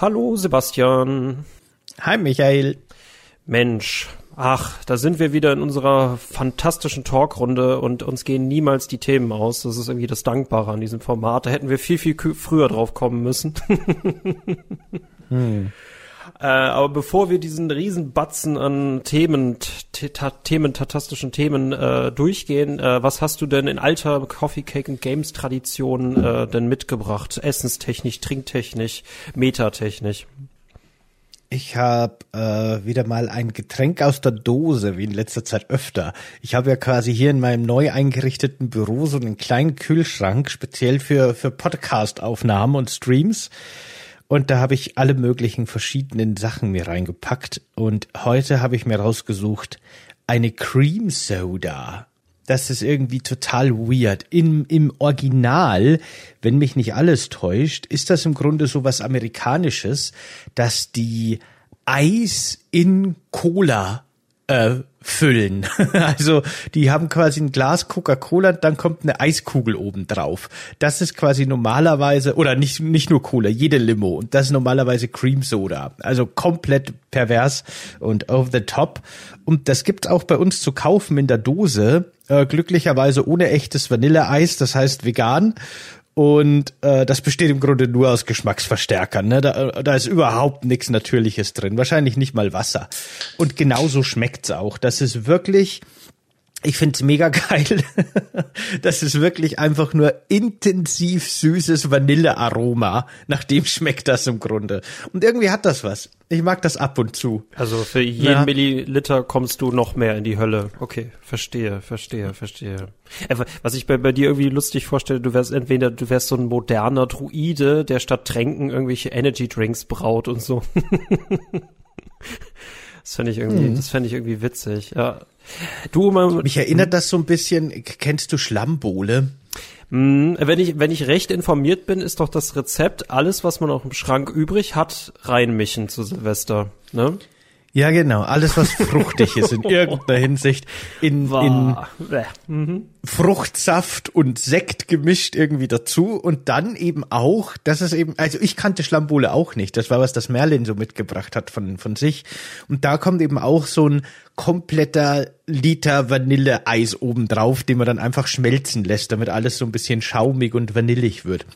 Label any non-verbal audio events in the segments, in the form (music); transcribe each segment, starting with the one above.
Hallo Sebastian. Hi Michael. Mensch, ach, da sind wir wieder in unserer fantastischen Talkrunde und uns gehen niemals die Themen aus. Das ist irgendwie das Dankbare an diesem Format. Da hätten wir viel, viel früher drauf kommen müssen. (laughs) hm. Äh, aber bevor wir diesen riesen Batzen an Themen, Themen, tatastischen Themen äh, durchgehen, äh, was hast du denn in alter Coffee Cake and Games Tradition äh, denn mitgebracht? Essenstechnisch, trinktechnisch, metatechnisch? Ich habe äh, wieder mal ein Getränk aus der Dose, wie in letzter Zeit öfter. Ich habe ja quasi hier in meinem neu eingerichteten Büro so einen kleinen Kühlschrank, speziell für, für Podcast-Aufnahmen und Streams. Und da habe ich alle möglichen verschiedenen Sachen mir reingepackt. Und heute habe ich mir rausgesucht eine Cream Soda. Das ist irgendwie total weird. Im, Im Original, wenn mich nicht alles täuscht, ist das im Grunde so was Amerikanisches, dass die Eis in Cola äh, füllen. (laughs) also die haben quasi ein Glas Coca-Cola, dann kommt eine Eiskugel oben drauf. Das ist quasi normalerweise, oder nicht, nicht nur Cola, jede Limo. Und das ist normalerweise Cream Soda. Also komplett pervers und over the top. Und das gibt's auch bei uns zu kaufen in der Dose. Äh, glücklicherweise ohne echtes Vanilleeis, das heißt vegan. Und äh, das besteht im Grunde nur aus Geschmacksverstärkern. Ne? Da, da ist überhaupt nichts Natürliches drin. Wahrscheinlich nicht mal Wasser. Und genauso schmeckt's auch. Das ist wirklich ich find's mega (laughs) geil. das ist wirklich einfach nur intensiv süßes Vanillearoma. Nach dem schmeckt das im Grunde. Und irgendwie hat das was. Ich mag das ab und zu. Also für jeden ja. Milliliter kommst du noch mehr in die Hölle. Okay, verstehe, verstehe, verstehe. Äh, was ich bei, bei dir irgendwie lustig vorstelle, du wärst entweder, du wärst so ein moderner Druide, der statt Tränken irgendwelche Energy Drinks braut und so. (laughs) das fände ich irgendwie, hm. das fände ich irgendwie witzig, ja. Du, man, mich erinnert das so ein bisschen, kennst du Schlammbowle? Mm, wenn ich, wenn ich recht informiert bin, ist doch das Rezept, alles, was man auch im Schrank übrig hat, reinmischen zu Silvester, ne? Ja, genau. Alles, was fruchtig ist in (laughs) irgendeiner Hinsicht. In, in mhm. Fruchtsaft und Sekt gemischt irgendwie dazu. Und dann eben auch, das ist eben, also ich kannte Schlambole auch nicht. Das war was, das Merlin so mitgebracht hat von, von sich. Und da kommt eben auch so ein kompletter Liter Vanilleeis obendrauf, den man dann einfach schmelzen lässt, damit alles so ein bisschen schaumig und vanillig wird.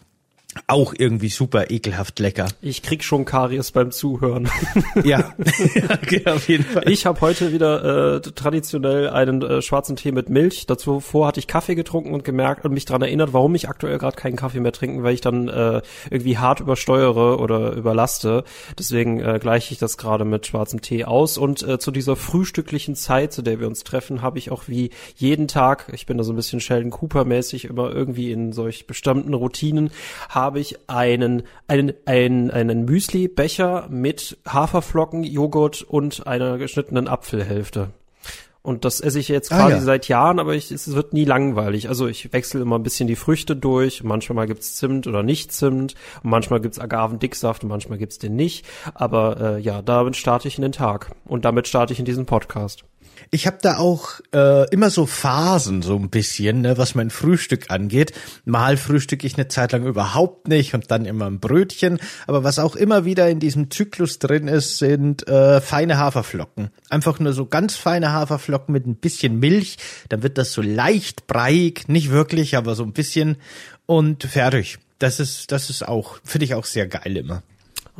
Auch irgendwie super ekelhaft lecker. Ich krieg schon Karies beim Zuhören. (laughs) ja, okay, auf jeden Fall. Ich habe heute wieder äh, traditionell einen äh, schwarzen Tee mit Milch. Dazu vor hatte ich Kaffee getrunken und gemerkt und mich dran erinnert, warum ich aktuell gerade keinen Kaffee mehr trinken, weil ich dann äh, irgendwie hart übersteuere oder überlaste. Deswegen äh, gleiche ich das gerade mit schwarzem Tee aus. Und äh, zu dieser frühstücklichen Zeit, zu der wir uns treffen, habe ich auch wie jeden Tag, ich bin da so ein bisschen Sheldon Cooper mäßig, immer irgendwie in solch bestimmten Routinen, habe ich einen, einen, einen, einen Müsli-Becher mit Haferflocken, Joghurt und einer geschnittenen Apfelhälfte. Und das esse ich jetzt ah, quasi ah, ja. seit Jahren, aber ich, es wird nie langweilig. Also ich wechsle immer ein bisschen die Früchte durch. Manchmal gibt's Zimt oder nicht Zimt. Und manchmal gibt's Agavendicksaft und manchmal gibt's den nicht. Aber äh, ja, damit starte ich in den Tag. Und damit starte ich in diesen Podcast. Ich habe da auch äh, immer so Phasen, so ein bisschen, ne, was mein Frühstück angeht. Mal frühstücke ich eine Zeit lang überhaupt nicht und dann immer ein Brötchen. Aber was auch immer wieder in diesem Zyklus drin ist, sind äh, feine Haferflocken. Einfach nur so ganz feine Haferflocken mit ein bisschen Milch. Dann wird das so leicht breiig, nicht wirklich, aber so ein bisschen und fertig. Das ist, das ist auch, finde ich auch sehr geil immer.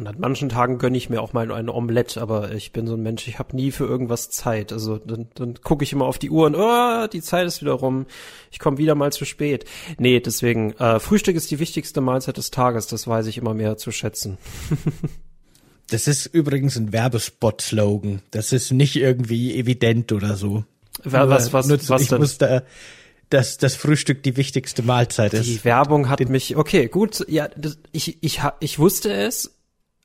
Und an manchen Tagen gönne ich mir auch mal ein Omelett, aber ich bin so ein Mensch, ich habe nie für irgendwas Zeit. Also dann, dann gucke ich immer auf die Uhr und oh, die Zeit ist wieder rum. Ich komme wieder mal zu spät. Nee, deswegen, äh, Frühstück ist die wichtigste Mahlzeit des Tages, das weiß ich immer mehr zu schätzen. (laughs) das ist übrigens ein Werbespot-Slogan. Das ist nicht irgendwie evident oder so. Was, was, was, was ich denn? muss da dass das Frühstück die wichtigste Mahlzeit ist. Die Werbung hat mich, okay, gut, ja, das, ich, ich, ich wusste es,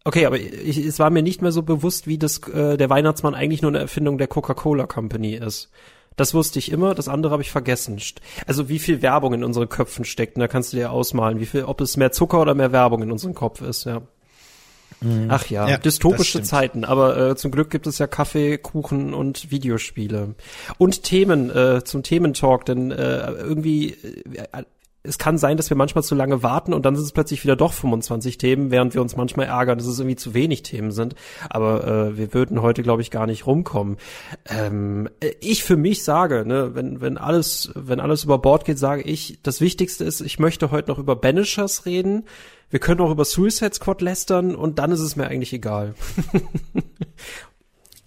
Okay, aber ich, es war mir nicht mehr so bewusst, wie das äh, der Weihnachtsmann eigentlich nur eine Erfindung der Coca-Cola Company ist. Das wusste ich immer, das andere habe ich vergessen. Also wie viel Werbung in unseren Köpfen steckt, da kannst du dir ausmalen, wie viel, ob es mehr Zucker oder mehr Werbung in unserem Kopf ist, ja. Mhm. Ach ja, ja dystopische Zeiten, aber äh, zum Glück gibt es ja Kaffee, Kuchen und Videospiele. Und Themen, äh, zum Thementalk, denn äh, irgendwie äh, es kann sein, dass wir manchmal zu lange warten und dann sind es plötzlich wieder doch 25 Themen, während wir uns manchmal ärgern, dass es irgendwie zu wenig Themen sind. Aber äh, wir würden heute, glaube ich, gar nicht rumkommen. Ähm, ich für mich sage, ne, wenn, wenn alles, wenn alles über Bord geht, sage ich, das Wichtigste ist, ich möchte heute noch über Banishers reden. Wir können auch über Suicide Squad lästern und dann ist es mir eigentlich egal. (laughs)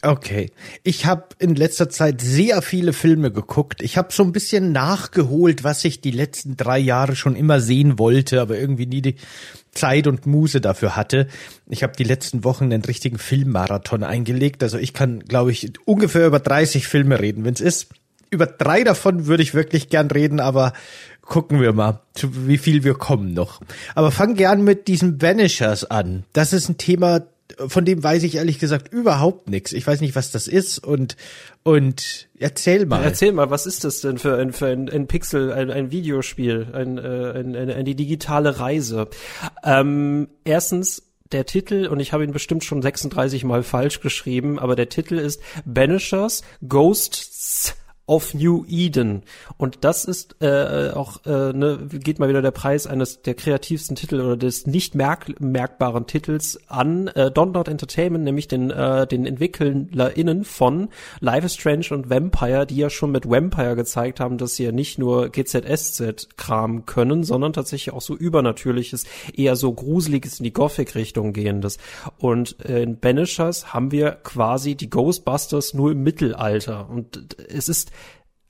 Okay. Ich habe in letzter Zeit sehr viele Filme geguckt. Ich habe so ein bisschen nachgeholt, was ich die letzten drei Jahre schon immer sehen wollte, aber irgendwie nie die Zeit und Muse dafür hatte. Ich habe die letzten Wochen einen richtigen Filmmarathon eingelegt. Also ich kann, glaube ich, ungefähr über 30 Filme reden. Wenn es ist, über drei davon würde ich wirklich gern reden, aber gucken wir mal, wie viel wir kommen noch. Aber fang gern mit diesen Vanishers an. Das ist ein Thema, von dem weiß ich ehrlich gesagt überhaupt nichts. Ich weiß nicht, was das ist und und erzähl mal. Erzähl mal, was ist das denn für ein für ein, ein Pixel, ein, ein Videospiel, ein, äh, ein, eine, eine digitale Reise? Ähm, erstens der Titel, und ich habe ihn bestimmt schon 36 Mal falsch geschrieben, aber der Titel ist Banishers Ghosts of New Eden. Und das ist äh, auch, äh, ne, geht mal wieder der Preis eines der kreativsten Titel oder des nicht merk merkbaren Titels an äh, Don't Entertainment, nämlich den, äh, den EntwicklerInnen von Life is Strange und Vampire, die ja schon mit Vampire gezeigt haben, dass sie ja nicht nur GZSZ-Kram können, sondern tatsächlich auch so übernatürliches, eher so gruseliges in die Gothic-Richtung gehendes. Und äh, in Banishers haben wir quasi die Ghostbusters nur im Mittelalter. Und es ist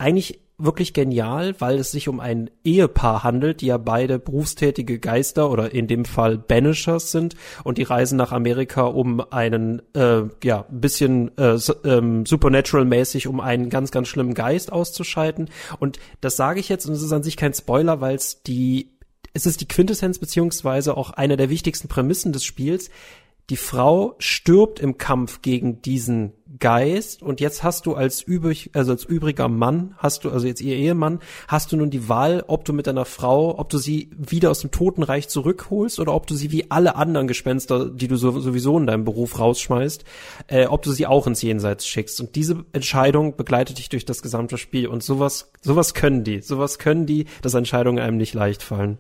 eigentlich wirklich genial, weil es sich um ein Ehepaar handelt, die ja beide berufstätige Geister oder in dem Fall Banishers sind und die reisen nach Amerika, um einen äh, ja bisschen äh, ähm, supernatural-mäßig, um einen ganz ganz schlimmen Geist auszuschalten. Und das sage ich jetzt und es ist an sich kein Spoiler, weil es die es ist die Quintessenz beziehungsweise auch eine der wichtigsten Prämissen des Spiels die Frau stirbt im Kampf gegen diesen Geist und jetzt hast du als übrig, also als übriger Mann, hast du, also jetzt ihr Ehemann, hast du nun die Wahl, ob du mit deiner Frau, ob du sie wieder aus dem Totenreich zurückholst oder ob du sie wie alle anderen Gespenster, die du sowieso in deinem Beruf rausschmeißt, äh, ob du sie auch ins Jenseits schickst. Und diese Entscheidung begleitet dich durch das gesamte Spiel und sowas, sowas können die, sowas können die, dass Entscheidungen einem nicht leicht fallen.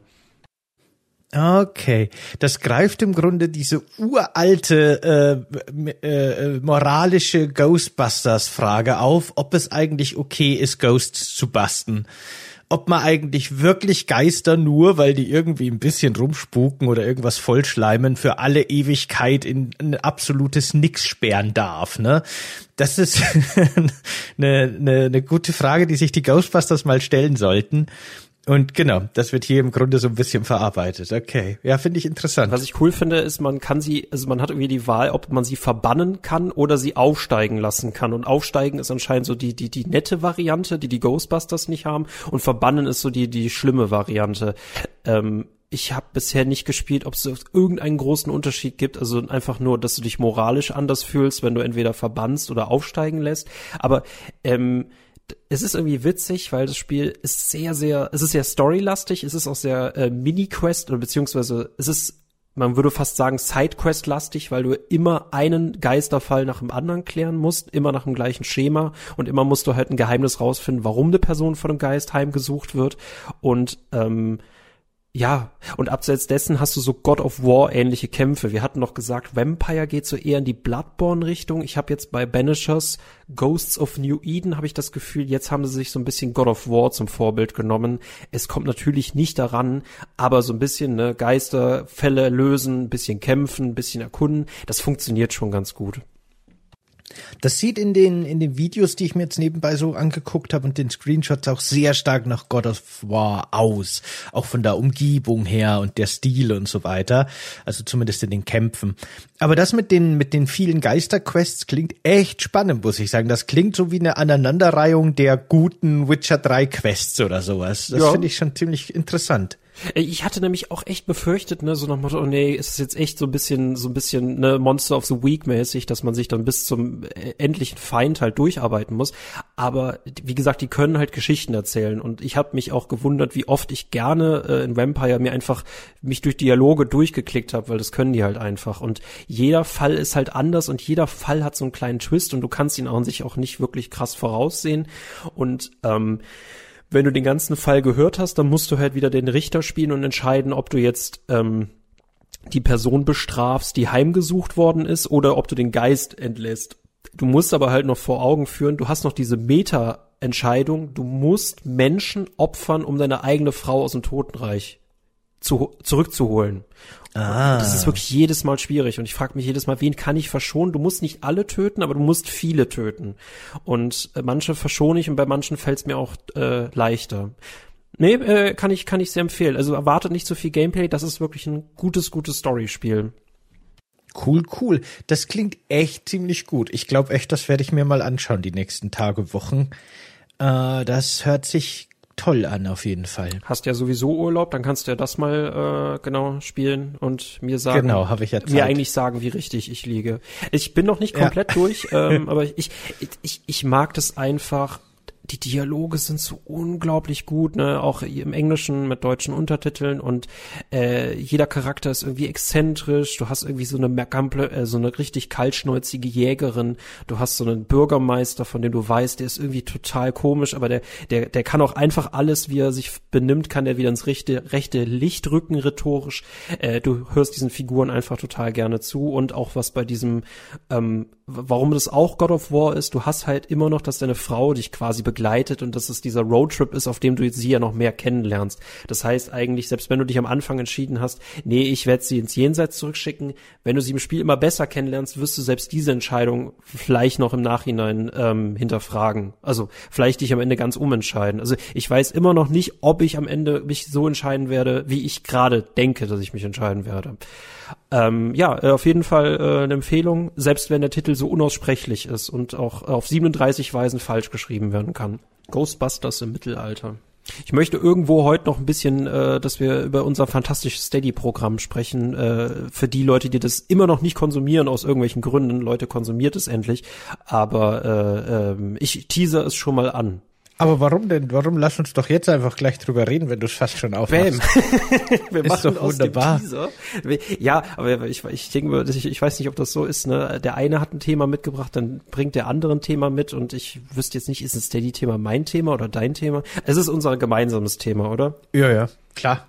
Okay, das greift im Grunde diese uralte äh, äh, moralische Ghostbusters-Frage auf, ob es eigentlich okay ist, Ghosts zu basten. Ob man eigentlich wirklich Geister nur, weil die irgendwie ein bisschen rumspuken oder irgendwas vollschleimen, für alle Ewigkeit in ein absolutes Nix sperren darf, ne? Das ist (laughs) eine, eine, eine gute Frage, die sich die Ghostbusters mal stellen sollten. Und genau, das wird hier im Grunde so ein bisschen verarbeitet. Okay, ja, finde ich interessant. Was ich cool finde, ist, man kann sie, also man hat irgendwie die Wahl, ob man sie verbannen kann oder sie aufsteigen lassen kann. Und aufsteigen ist anscheinend so die, die, die nette Variante, die die Ghostbusters nicht haben. Und verbannen ist so die, die schlimme Variante. Ähm, ich habe bisher nicht gespielt, ob es irgendeinen großen Unterschied gibt. Also einfach nur, dass du dich moralisch anders fühlst, wenn du entweder verbannst oder aufsteigen lässt. Aber ähm, es ist irgendwie witzig, weil das Spiel ist sehr, sehr, es ist sehr storylastig, es ist auch sehr äh, Mini-Quest oder beziehungsweise es ist, man würde fast sagen, Side-Quest-lastig, weil du immer einen Geisterfall nach dem anderen klären musst, immer nach dem gleichen Schema und immer musst du halt ein Geheimnis rausfinden, warum eine Person von einem Geist heimgesucht wird. Und ähm, ja, und abseits dessen hast du so God of War ähnliche Kämpfe. Wir hatten noch gesagt, Vampire geht so eher in die Bloodborne-Richtung. Ich habe jetzt bei Banishers Ghosts of New Eden habe ich das Gefühl, jetzt haben sie sich so ein bisschen God of War zum Vorbild genommen. Es kommt natürlich nicht daran, aber so ein bisschen ne, Geisterfälle lösen, bisschen kämpfen, bisschen erkunden, das funktioniert schon ganz gut. Das sieht in den, in den Videos, die ich mir jetzt nebenbei so angeguckt habe und den Screenshots auch sehr stark nach God of War aus. Auch von der Umgebung her und der Stil und so weiter. Also zumindest in den Kämpfen. Aber das mit den, mit den vielen Geisterquests klingt echt spannend, muss ich sagen. Das klingt so wie eine Aneinanderreihung der guten Witcher 3 Quests oder sowas. Das ja. finde ich schon ziemlich interessant. Äh, ich hatte nämlich auch echt befürchtet, ne, so nach Motto, oh nee, ist es jetzt echt so ein bisschen, so ein bisschen, ne, Monster of the Week mäßig, dass man sich dann bis zum äh, endlichen Feind halt durcharbeiten muss. Aber wie gesagt, die können halt Geschichten erzählen und ich habe mich auch gewundert, wie oft ich gerne äh, in Vampire mir einfach mich durch Dialoge durchgeklickt habe, weil das können die halt einfach. Und jeder Fall ist halt anders und jeder Fall hat so einen kleinen Twist und du kannst ihn auch sich auch nicht wirklich krass voraussehen. Und ähm, wenn du den ganzen Fall gehört hast, dann musst du halt wieder den Richter spielen und entscheiden, ob du jetzt ähm, die Person bestrafst, die heimgesucht worden ist, oder ob du den Geist entlässt. Du musst aber halt noch vor Augen führen, du hast noch diese Meta-Entscheidung, du musst Menschen opfern, um deine eigene Frau aus dem Totenreich zu, zurückzuholen. Ah. Das ist wirklich jedes Mal schwierig und ich frage mich jedes Mal, wen kann ich verschonen? Du musst nicht alle töten, aber du musst viele töten. Und äh, manche verschone ich und bei manchen fällt es mir auch äh, leichter. Nee, äh, kann ich kann ich sehr empfehlen. Also erwartet nicht so viel Gameplay, das ist wirklich ein gutes gutes Storyspiel. Cool, cool. Das klingt echt ziemlich gut. Ich glaube echt, das werde ich mir mal anschauen die nächsten Tage, Wochen. Äh, das hört sich toll an, auf jeden Fall. Hast ja sowieso Urlaub, dann kannst du ja das mal äh, genau spielen und mir sagen. Genau, habe ich ja Zeit. Mir eigentlich sagen, wie richtig ich liege. Ich bin noch nicht komplett ja. durch, (laughs) ähm, aber ich, ich, ich mag das einfach die Dialoge sind so unglaublich gut, ne, auch im Englischen mit deutschen Untertiteln und äh, jeder Charakter ist irgendwie exzentrisch. Du hast irgendwie so eine Merkample, äh, so eine richtig kaltschnäuzige Jägerin. Du hast so einen Bürgermeister, von dem du weißt, der ist irgendwie total komisch, aber der der der kann auch einfach alles, wie er sich benimmt, kann der wieder ins rechte rechte Licht rücken rhetorisch. Äh, du hörst diesen Figuren einfach total gerne zu und auch was bei diesem ähm, warum das auch God of War ist, du hast halt immer noch, dass deine Frau dich quasi begleitet und dass es dieser Roadtrip ist, auf dem du sie ja noch mehr kennenlernst. Das heißt eigentlich, selbst wenn du dich am Anfang entschieden hast, nee, ich werde sie ins Jenseits zurückschicken, wenn du sie im Spiel immer besser kennenlernst, wirst du selbst diese Entscheidung vielleicht noch im Nachhinein ähm, hinterfragen. Also vielleicht dich am Ende ganz umentscheiden. Also ich weiß immer noch nicht, ob ich am Ende mich so entscheiden werde, wie ich gerade denke, dass ich mich entscheiden werde. Ähm, ja, äh, auf jeden Fall äh, eine Empfehlung, selbst wenn der Titel so unaussprechlich ist und auch auf 37 Weisen falsch geschrieben werden kann. Ghostbusters im Mittelalter. Ich möchte irgendwo heute noch ein bisschen, äh, dass wir über unser fantastisches Steady-Programm sprechen. Äh, für die Leute, die das immer noch nicht konsumieren aus irgendwelchen Gründen. Leute, konsumiert es endlich. Aber äh, äh, ich teaser es schon mal an. Aber warum denn? Warum lass uns doch jetzt einfach gleich drüber reden, wenn du es fast schon aufmachst? Bam. (laughs) Wir machen doch wunderbar. Aus dem Teaser. Ja, aber ich, ich denke, ich, ich weiß nicht, ob das so ist. Ne? Der eine hat ein Thema mitgebracht, dann bringt der andere ein Thema mit und ich wüsste jetzt nicht, ist ein Steady-Thema mein Thema oder dein Thema? Es ist unser gemeinsames Thema, oder? Ja, ja, klar.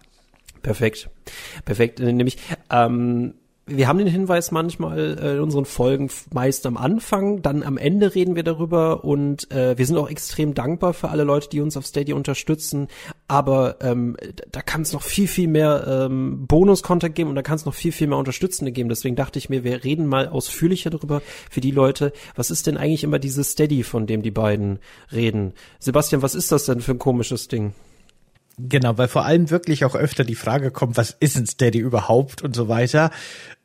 Perfekt. Perfekt. Nämlich, ähm, wir haben den Hinweis manchmal äh, in unseren Folgen meist am Anfang, dann am Ende reden wir darüber und äh, wir sind auch extrem dankbar für alle Leute, die uns auf Stadia unterstützen. Aber ähm, da kann es noch viel, viel mehr ähm, Bonus-Content geben und da kann es noch viel, viel mehr Unterstützende geben. Deswegen dachte ich mir, wir reden mal ausführlicher darüber für die Leute. Was ist denn eigentlich immer dieses Steady, von dem die beiden reden? Sebastian, was ist das denn für ein komisches Ding? Genau, weil vor allem wirklich auch öfter die Frage kommt, was ist ein Steady überhaupt und so weiter.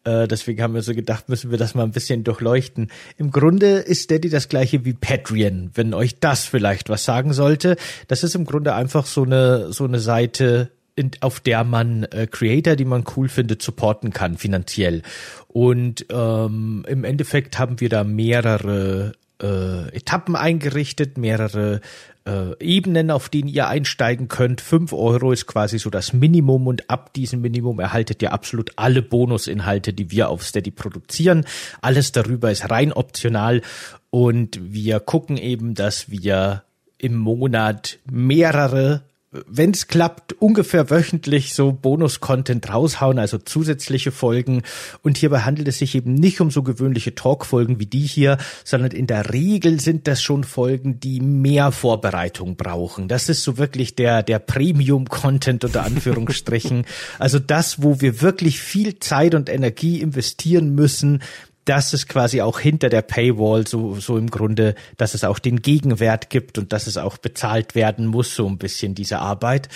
Äh, deswegen haben wir so gedacht, müssen wir das mal ein bisschen durchleuchten. Im Grunde ist Steady das gleiche wie Patreon, wenn euch das vielleicht was sagen sollte. Das ist im Grunde einfach so eine, so eine Seite, in, auf der man äh, Creator, die man cool findet, supporten kann finanziell. Und ähm, im Endeffekt haben wir da mehrere äh, Etappen eingerichtet, mehrere äh, Ebenen, auf denen ihr einsteigen könnt. Fünf Euro ist quasi so das Minimum und ab diesem Minimum erhaltet ihr absolut alle Bonusinhalte, die wir auf Steady produzieren. Alles darüber ist rein optional und wir gucken eben, dass wir im Monat mehrere wenn es klappt, ungefähr wöchentlich so Bonus-Content raushauen, also zusätzliche Folgen. Und hierbei handelt es sich eben nicht um so gewöhnliche Talk-Folgen wie die hier, sondern in der Regel sind das schon Folgen, die mehr Vorbereitung brauchen. Das ist so wirklich der, der Premium-Content unter Anführungsstrichen. (laughs) also das, wo wir wirklich viel Zeit und Energie investieren müssen, dass es quasi auch hinter der Paywall so, so im Grunde, dass es auch den Gegenwert gibt und dass es auch bezahlt werden muss, so ein bisschen diese Arbeit.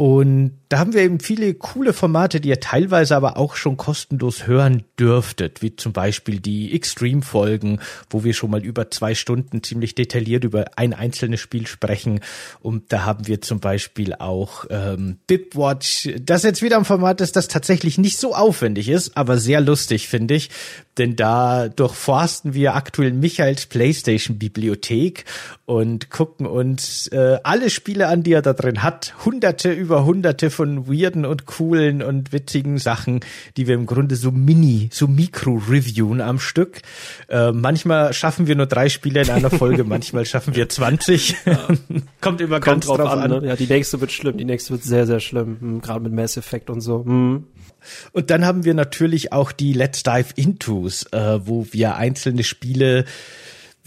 Und da haben wir eben viele coole Formate, die ihr teilweise aber auch schon kostenlos hören dürftet, wie zum Beispiel die Extreme-Folgen, wo wir schon mal über zwei Stunden ziemlich detailliert über ein einzelnes Spiel sprechen. Und da haben wir zum Beispiel auch ähm, Bipwatch, das jetzt wieder ein Format ist, das tatsächlich nicht so aufwendig ist, aber sehr lustig, finde ich. Denn da durchforsten wir aktuell Michaels PlayStation-Bibliothek und gucken uns äh, alle Spiele an, die er da drin hat. Hunderte über hunderte von weirden und coolen und witzigen Sachen, die wir im Grunde so mini, so mikro-reviewen am Stück. Äh, manchmal schaffen wir nur drei Spiele in einer Folge, (laughs) manchmal schaffen wir 20. Ja. Kommt immer Kommt ganz drauf, drauf an. an. Ne? Ja, die nächste wird schlimm, die nächste wird sehr, sehr schlimm, hm, gerade mit Mass Effect und so. Hm. Und dann haben wir natürlich auch die Let's Dive Intos, äh, wo wir einzelne Spiele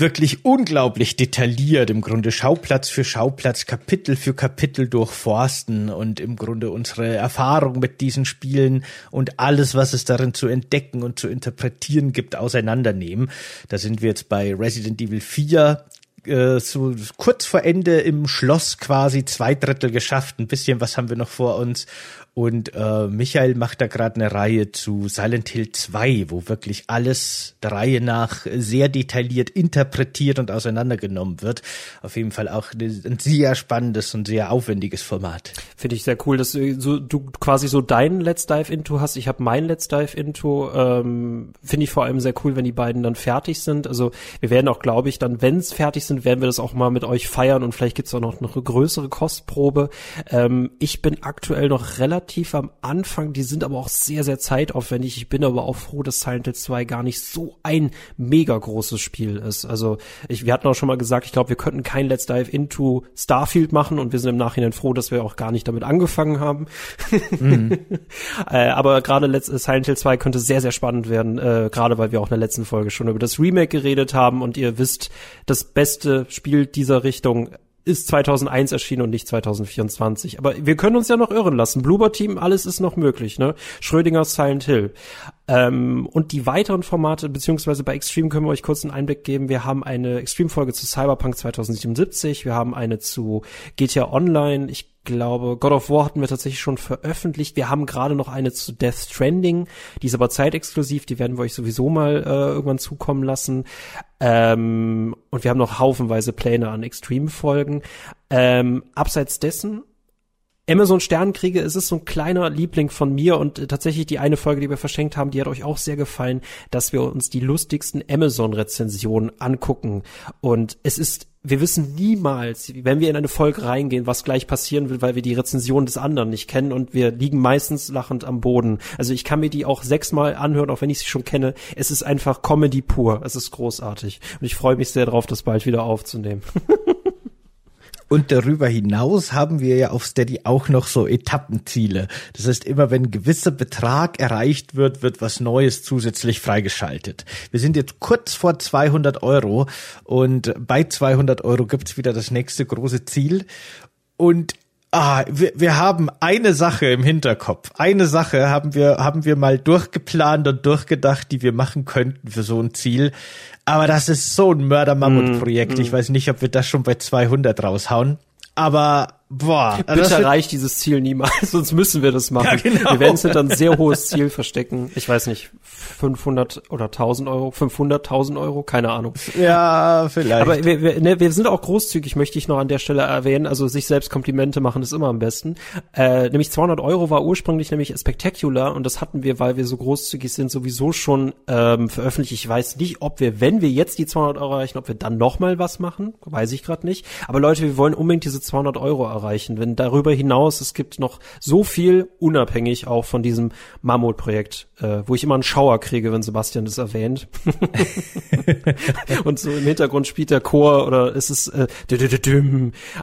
wirklich unglaublich detailliert im Grunde Schauplatz für Schauplatz, Kapitel für Kapitel durchforsten und im Grunde unsere Erfahrung mit diesen Spielen und alles, was es darin zu entdecken und zu interpretieren gibt, auseinandernehmen. Da sind wir jetzt bei Resident Evil 4 äh, so kurz vor Ende im Schloss quasi zwei Drittel geschafft. Ein bisschen was haben wir noch vor uns. Und äh, Michael macht da gerade eine Reihe zu Silent Hill 2, wo wirklich alles der Reihe nach sehr detailliert interpretiert und auseinandergenommen wird. Auf jeden Fall auch ein sehr spannendes und sehr aufwendiges Format. Finde ich sehr cool, dass du, so, du quasi so deinen Let's Dive Into hast. Ich habe mein Let's Dive Into. Ähm, Finde ich vor allem sehr cool, wenn die beiden dann fertig sind. Also wir werden auch, glaube ich, dann, wenn es fertig sind, werden wir das auch mal mit euch feiern und vielleicht gibt's auch noch eine größere Kostprobe. Ähm, ich bin aktuell noch relativ relativ am Anfang, die sind aber auch sehr, sehr zeitaufwendig. Ich bin aber auch froh, dass Silent Hill 2 gar nicht so ein mega großes Spiel ist. Also ich, wir hatten auch schon mal gesagt, ich glaube, wir könnten kein Let's Dive into Starfield machen und wir sind im Nachhinein froh, dass wir auch gar nicht damit angefangen haben. Mhm. (laughs) äh, aber gerade Silent Hill 2 könnte sehr, sehr spannend werden, äh, gerade weil wir auch in der letzten Folge schon über das Remake geredet haben und ihr wisst, das beste Spiel dieser Richtung ist 2001 erschienen und nicht 2024. Aber wir können uns ja noch irren lassen. Bloober Team, alles ist noch möglich, ne? Schrödinger Silent Hill. Ähm, und die weiteren Formate, beziehungsweise bei Extreme können wir euch kurz einen Einblick geben. Wir haben eine Extreme-Folge zu Cyberpunk 2077, wir haben eine zu GTA Online. Ich glaube, God of War hatten wir tatsächlich schon veröffentlicht. Wir haben gerade noch eine zu Death Stranding, die ist aber zeitexklusiv, die werden wir euch sowieso mal äh, irgendwann zukommen lassen. Ähm, und wir haben noch haufenweise Pläne an Extreme-Folgen. Ähm, abseits dessen Amazon Sternenkriege, es ist so ein kleiner Liebling von mir und äh, tatsächlich die eine Folge, die wir verschenkt haben, die hat euch auch sehr gefallen, dass wir uns die lustigsten Amazon Rezensionen angucken und es ist wir wissen niemals, wenn wir in eine Folge reingehen, was gleich passieren will, weil wir die Rezension des anderen nicht kennen und wir liegen meistens lachend am Boden. Also ich kann mir die auch sechsmal anhören, auch wenn ich sie schon kenne. Es ist einfach Comedy pur. Es ist großartig. Und ich freue mich sehr darauf, das bald wieder aufzunehmen. (laughs) Und darüber hinaus haben wir ja auf Steady auch noch so Etappenziele. Das heißt, immer wenn ein gewisser Betrag erreicht wird, wird was Neues zusätzlich freigeschaltet. Wir sind jetzt kurz vor 200 Euro und bei 200 Euro gibt's wieder das nächste große Ziel. Und Ah, wir, wir haben eine Sache im Hinterkopf. Eine Sache haben wir, haben wir mal durchgeplant und durchgedacht, die wir machen könnten für so ein Ziel. Aber das ist so ein Mörder-Mammut-Projekt. Mm, Ich weiß nicht, ob wir das schon bei 200 raushauen. Aber Boah, bitte erreicht dieses Ziel niemals, (laughs) sonst müssen wir das machen. Ja, genau. Wir werden uns hinter ein sehr hohes Ziel verstecken. Ich weiß nicht, 500 oder 1000 Euro, 500, 1000 Euro, keine Ahnung. Ja, vielleicht. Aber wir, wir, ne, wir sind auch großzügig, möchte ich noch an der Stelle erwähnen. Also sich selbst Komplimente machen ist immer am besten. Äh, nämlich 200 Euro war ursprünglich nämlich Spectacular und das hatten wir, weil wir so großzügig sind, sowieso schon ähm, veröffentlicht. Ich weiß nicht, ob wir, wenn wir jetzt die 200 Euro erreichen, ob wir dann noch mal was machen. Weiß ich gerade nicht. Aber Leute, wir wollen unbedingt diese 200 Euro erreichen erreichen. Wenn darüber hinaus, es gibt noch so viel unabhängig auch von diesem Mammutprojekt, äh, wo ich immer einen Schauer kriege, wenn Sebastian das erwähnt. (laughs) und so im Hintergrund spielt der Chor oder ist es äh,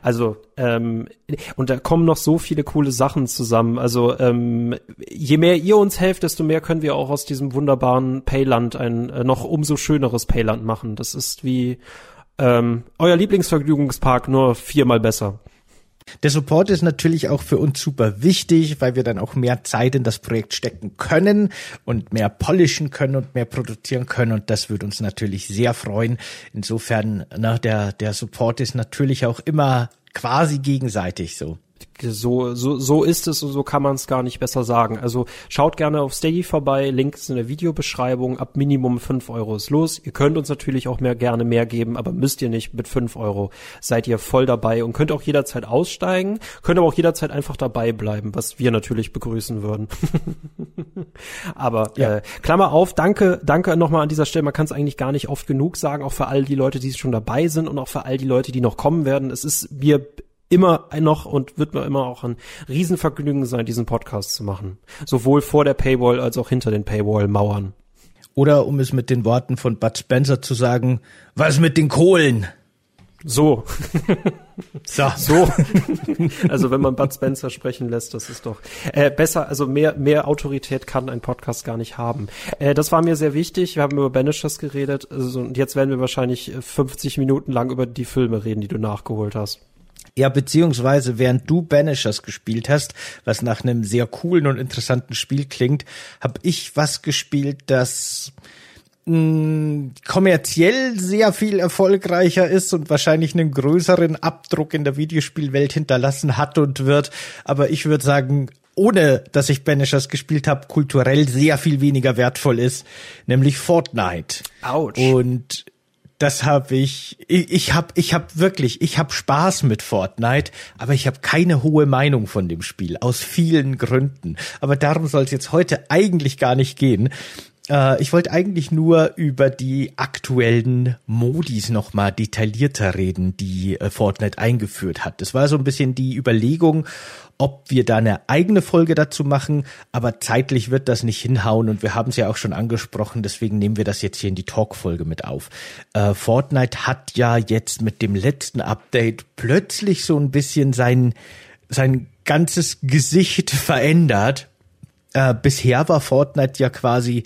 also ähm, und da kommen noch so viele coole Sachen zusammen. Also ähm, je mehr ihr uns helft, desto mehr können wir auch aus diesem wunderbaren Payland ein äh, noch umso schöneres Payland machen. Das ist wie ähm, euer Lieblingsvergnügungspark nur viermal besser. Der Support ist natürlich auch für uns super wichtig, weil wir dann auch mehr Zeit in das Projekt stecken können und mehr polischen können und mehr produzieren können und das würde uns natürlich sehr freuen. Insofern, na, der, der Support ist natürlich auch immer quasi gegenseitig so so, so, so ist es und so kann man es gar nicht besser sagen. Also schaut gerne auf Steady vorbei, Links in der Videobeschreibung, ab Minimum fünf Euro ist los. Ihr könnt uns natürlich auch mehr gerne mehr geben, aber müsst ihr nicht. Mit fünf Euro seid ihr voll dabei und könnt auch jederzeit aussteigen, könnt aber auch jederzeit einfach dabei bleiben, was wir natürlich begrüßen würden. (laughs) aber ja. äh, Klammer auf, danke, danke nochmal an dieser Stelle. Man kann es eigentlich gar nicht oft genug sagen, auch für all die Leute, die schon dabei sind und auch für all die Leute, die noch kommen werden. Es ist, wir immer noch und wird mir immer auch ein Riesenvergnügen sein, diesen Podcast zu machen. Sowohl vor der Paywall als auch hinter den Paywall-Mauern. Oder um es mit den Worten von Bud Spencer zu sagen, was mit den Kohlen? So. (laughs) so. so. (laughs) also wenn man Bud Spencer sprechen lässt, das ist doch äh, besser, also mehr, mehr Autorität kann ein Podcast gar nicht haben. Äh, das war mir sehr wichtig. Wir haben über Banishers geredet also, und jetzt werden wir wahrscheinlich 50 Minuten lang über die Filme reden, die du nachgeholt hast. Ja, beziehungsweise während du Banishers gespielt hast, was nach einem sehr coolen und interessanten Spiel klingt, habe ich was gespielt, das mh, kommerziell sehr viel erfolgreicher ist und wahrscheinlich einen größeren Abdruck in der Videospielwelt hinterlassen hat und wird. Aber ich würde sagen, ohne dass ich Banishers gespielt habe, kulturell sehr viel weniger wertvoll ist, nämlich Fortnite. Autsch. Und das habe ich, ich, ich habe ich hab wirklich, ich habe Spaß mit Fortnite, aber ich habe keine hohe Meinung von dem Spiel, aus vielen Gründen. Aber darum soll es jetzt heute eigentlich gar nicht gehen. Äh, ich wollte eigentlich nur über die aktuellen Modis nochmal detaillierter reden, die äh, Fortnite eingeführt hat. Das war so ein bisschen die Überlegung, ob wir da eine eigene Folge dazu machen, aber zeitlich wird das nicht hinhauen und wir haben es ja auch schon angesprochen, deswegen nehmen wir das jetzt hier in die Talk-Folge mit auf. Äh, Fortnite hat ja jetzt mit dem letzten Update plötzlich so ein bisschen sein, sein ganzes Gesicht verändert. Äh, bisher war Fortnite ja quasi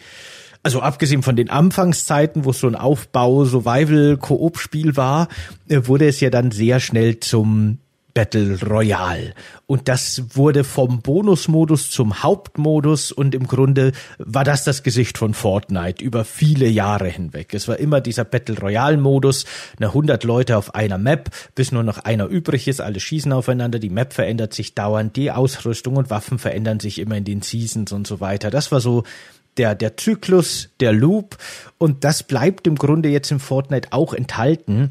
also abgesehen von den Anfangszeiten, wo es so ein Aufbau-Survival-Koop-Spiel war, äh, wurde es ja dann sehr schnell zum Battle Royale. Und das wurde vom Bonusmodus zum Hauptmodus und im Grunde war das das Gesicht von Fortnite über viele Jahre hinweg. Es war immer dieser Battle Royale Modus, eine 100 Leute auf einer Map, bis nur noch einer übrig ist, alle schießen aufeinander, die Map verändert sich dauernd, die Ausrüstung und Waffen verändern sich immer in den Seasons und so weiter. Das war so der, der Zyklus, der Loop und das bleibt im Grunde jetzt im Fortnite auch enthalten.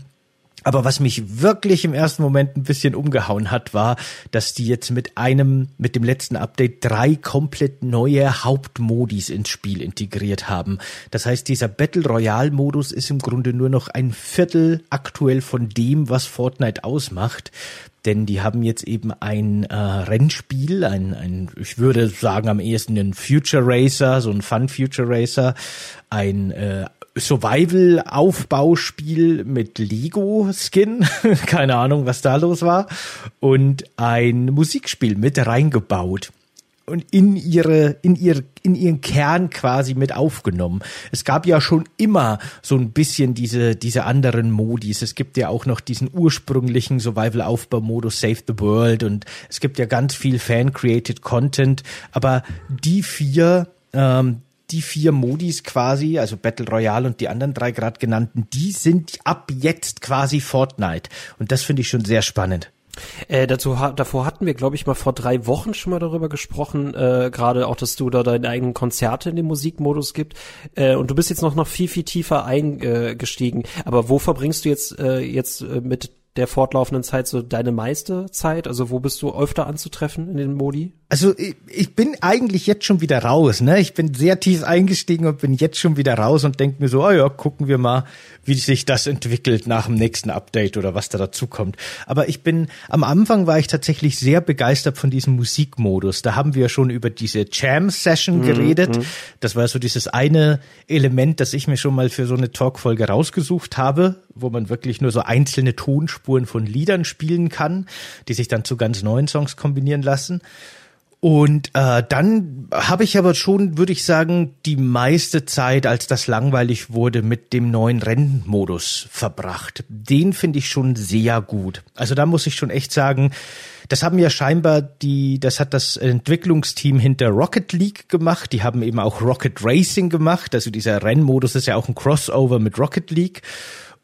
Aber was mich wirklich im ersten Moment ein bisschen umgehauen hat, war, dass die jetzt mit einem, mit dem letzten Update drei komplett neue Hauptmodis ins Spiel integriert haben. Das heißt, dieser Battle Royale Modus ist im Grunde nur noch ein Viertel aktuell von dem, was Fortnite ausmacht. Denn die haben jetzt eben ein äh, Rennspiel, ein, ein, ich würde sagen am ehesten ein Future Racer, so ein Fun Future Racer, ein äh, Survival-Aufbauspiel mit Lego-Skin, (laughs) keine Ahnung, was da los war, und ein Musikspiel mit reingebaut und in ihre, in ihr, in ihren Kern quasi mit aufgenommen. Es gab ja schon immer so ein bisschen diese, diese anderen Modis. Es gibt ja auch noch diesen ursprünglichen Survival-Aufbau-Modus Save the World und es gibt ja ganz viel Fan-created Content. Aber die vier, ähm, die vier Modis quasi, also Battle Royale und die anderen drei gerade genannten, die sind ab jetzt quasi Fortnite. Und das finde ich schon sehr spannend. Äh, dazu, davor hatten wir, glaube ich, mal vor drei Wochen schon mal darüber gesprochen, äh, gerade auch, dass du da deine eigenen Konzerte in dem Musikmodus gibt. Äh, und du bist jetzt noch noch viel, viel tiefer eingestiegen. Aber wo verbringst du jetzt, äh, jetzt äh, mit der fortlaufenden Zeit so deine meiste Zeit? Also wo bist du öfter anzutreffen in den Modi? Also ich, ich bin eigentlich jetzt schon wieder raus, ne? Ich bin sehr tief eingestiegen und bin jetzt schon wieder raus und denke mir so, oh ja, gucken wir mal, wie sich das entwickelt nach dem nächsten Update oder was da dazu kommt. Aber ich bin, am Anfang war ich tatsächlich sehr begeistert von diesem Musikmodus. Da haben wir schon über diese Jam-Session mhm, geredet. Mhm. Das war so dieses eine Element, das ich mir schon mal für so eine Talkfolge rausgesucht habe, wo man wirklich nur so einzelne Tonspuren von Liedern spielen kann, die sich dann zu ganz neuen Songs kombinieren lassen. Und äh, dann habe ich aber schon, würde ich sagen, die meiste Zeit, als das langweilig wurde, mit dem neuen Rennmodus verbracht. Den finde ich schon sehr gut. Also da muss ich schon echt sagen, das haben ja scheinbar die, das hat das Entwicklungsteam hinter Rocket League gemacht. Die haben eben auch Rocket Racing gemacht. Also dieser Rennmodus ist ja auch ein Crossover mit Rocket League.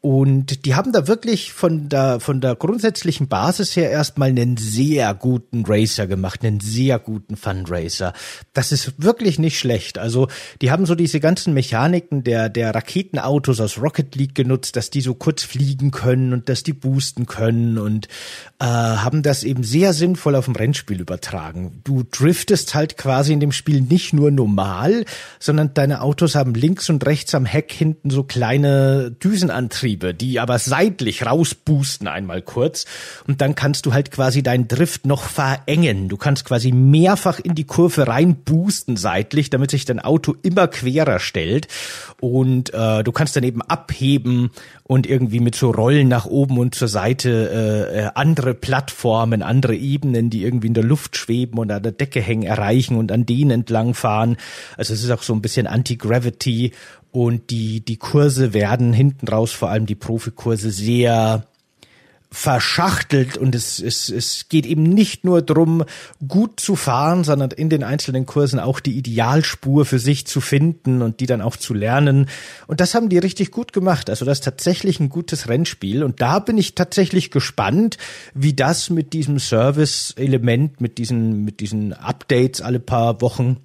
Und die haben da wirklich von der, von der grundsätzlichen Basis her erstmal einen sehr guten Racer gemacht, einen sehr guten Fundraiser. Das ist wirklich nicht schlecht. Also, die haben so diese ganzen Mechaniken der, der Raketenautos aus Rocket League genutzt, dass die so kurz fliegen können und dass die boosten können und äh, haben das eben sehr sinnvoll auf dem Rennspiel übertragen. Du driftest halt quasi in dem Spiel nicht nur normal, sondern deine Autos haben links und rechts am Heck hinten so kleine Düsenantriebe Antriebe, die aber seitlich rausboosten einmal kurz. Und dann kannst du halt quasi deinen Drift noch verengen. Du kannst quasi mehrfach in die Kurve rein boosten seitlich, damit sich dein Auto immer querer stellt. Und äh, du kannst dann eben abheben und irgendwie mit so Rollen nach oben und zur Seite äh, äh andere Plattformen, andere Ebenen, die irgendwie in der Luft schweben und an der Decke hängen, erreichen und an denen entlang fahren. Also es ist auch so ein bisschen Anti-Gravity und die, die Kurse werden hinten raus, vor allem die Profikurse, sehr verschachtelt und es, es, es geht eben nicht nur drum, gut zu fahren, sondern in den einzelnen Kursen auch die Idealspur für sich zu finden und die dann auch zu lernen. Und das haben die richtig gut gemacht. Also das ist tatsächlich ein gutes Rennspiel. Und da bin ich tatsächlich gespannt, wie das mit diesem Service-Element, mit diesen, mit diesen Updates alle paar Wochen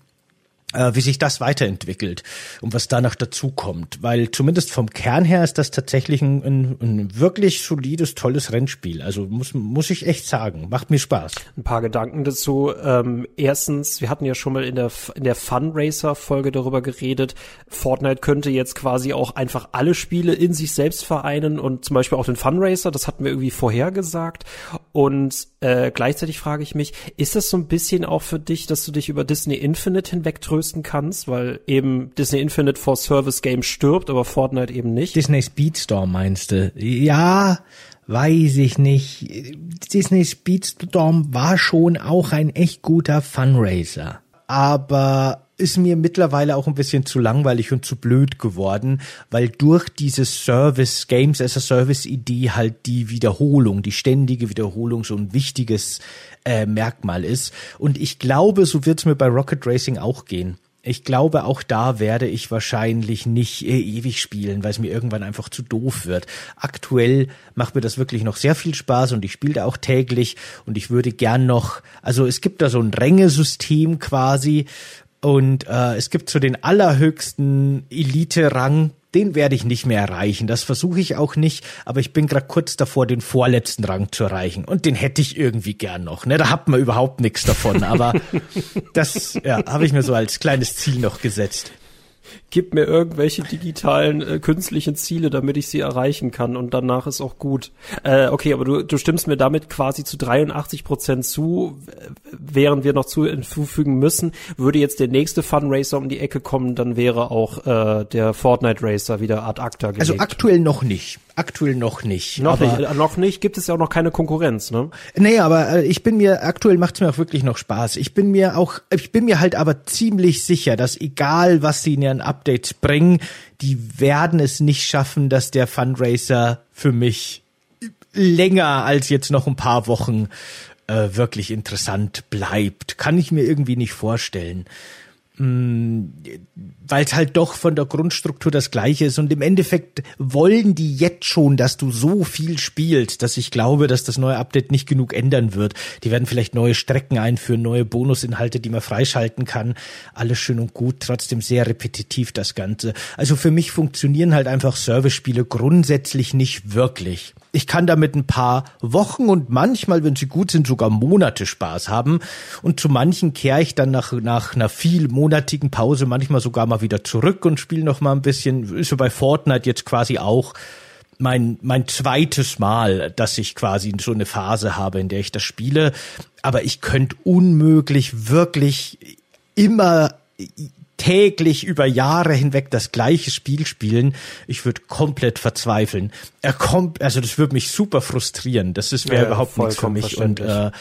wie sich das weiterentwickelt und was da noch dazukommt. Weil zumindest vom Kern her ist das tatsächlich ein, ein, ein, wirklich solides, tolles Rennspiel. Also muss, muss ich echt sagen, macht mir Spaß. Ein paar Gedanken dazu. Ähm, erstens, wir hatten ja schon mal in der, in der Funracer-Folge darüber geredet, Fortnite könnte jetzt quasi auch einfach alle Spiele in sich selbst vereinen und zum Beispiel auch den Funracer, das hatten wir irgendwie vorhergesagt. Und äh, gleichzeitig frage ich mich, ist das so ein bisschen auch für dich, dass du dich über Disney Infinite hinwegtröst trösten kannst, weil eben Disney Infinite for Service Game stirbt, aber Fortnite eben nicht. Disney Speedstorm meinst du? Ja, weiß ich nicht. Disney Speedstorm war schon auch ein echt guter Funraiser. Aber ist mir mittlerweile auch ein bisschen zu langweilig und zu blöd geworden, weil durch diese Service, Games as a Service Idee halt die Wiederholung, die ständige Wiederholung so ein wichtiges äh, Merkmal ist. Und ich glaube, so wird es mir bei Rocket Racing auch gehen. Ich glaube, auch da werde ich wahrscheinlich nicht äh, ewig spielen, weil es mir irgendwann einfach zu doof wird. Aktuell macht mir das wirklich noch sehr viel Spaß und ich spiele da auch täglich und ich würde gern noch, also es gibt da so ein Rängesystem quasi und äh, es gibt so den allerhöchsten Elite-Rang, den werde ich nicht mehr erreichen. Das versuche ich auch nicht, aber ich bin gerade kurz davor, den vorletzten Rang zu erreichen. Und den hätte ich irgendwie gern noch. Ne? Da hat man überhaupt nichts davon. Aber (laughs) das ja, habe ich mir so als kleines Ziel noch gesetzt gib mir irgendwelche digitalen äh, künstlichen Ziele, damit ich sie erreichen kann und danach ist auch gut. Äh, okay, aber du, du stimmst mir damit quasi zu 83 Prozent zu, während wir noch zu hinzufügen müssen, würde jetzt der nächste Fun Racer um die Ecke kommen, dann wäre auch äh, der Fortnite Racer wieder ad acta gelegt. Also aktuell noch nicht. Aktuell noch nicht. Noch nicht, noch nicht, gibt es ja auch noch keine Konkurrenz, ne? Nee, aber äh, ich bin mir, aktuell macht es mir auch wirklich noch Spaß. Ich bin mir auch, ich bin mir halt aber ziemlich sicher, dass egal was sie in ihren Updates bringen, die werden es nicht schaffen, dass der Fundraiser für mich länger als jetzt noch ein paar Wochen äh, wirklich interessant bleibt. Kann ich mir irgendwie nicht vorstellen. Mm, weil es halt doch von der Grundstruktur das gleiche ist und im Endeffekt wollen die jetzt schon, dass du so viel spielst, dass ich glaube, dass das neue Update nicht genug ändern wird. Die werden vielleicht neue Strecken einführen, neue Bonusinhalte, die man freischalten kann. Alles schön und gut, trotzdem sehr repetitiv das Ganze. Also für mich funktionieren halt einfach Service-Spiele grundsätzlich nicht wirklich ich kann damit ein paar Wochen und manchmal, wenn sie gut sind, sogar Monate Spaß haben. Und zu manchen kehre ich dann nach, nach einer vielmonatigen Pause manchmal sogar mal wieder zurück und spiele noch mal ein bisschen. Ist so bei Fortnite jetzt quasi auch mein, mein zweites Mal, dass ich quasi so eine Phase habe, in der ich das spiele. Aber ich könnte unmöglich wirklich immer täglich über Jahre hinweg das gleiche Spiel spielen, ich würde komplett verzweifeln. Er kommt, also das würde mich super frustrieren. Das ist wäre ja, überhaupt nichts für mich und äh,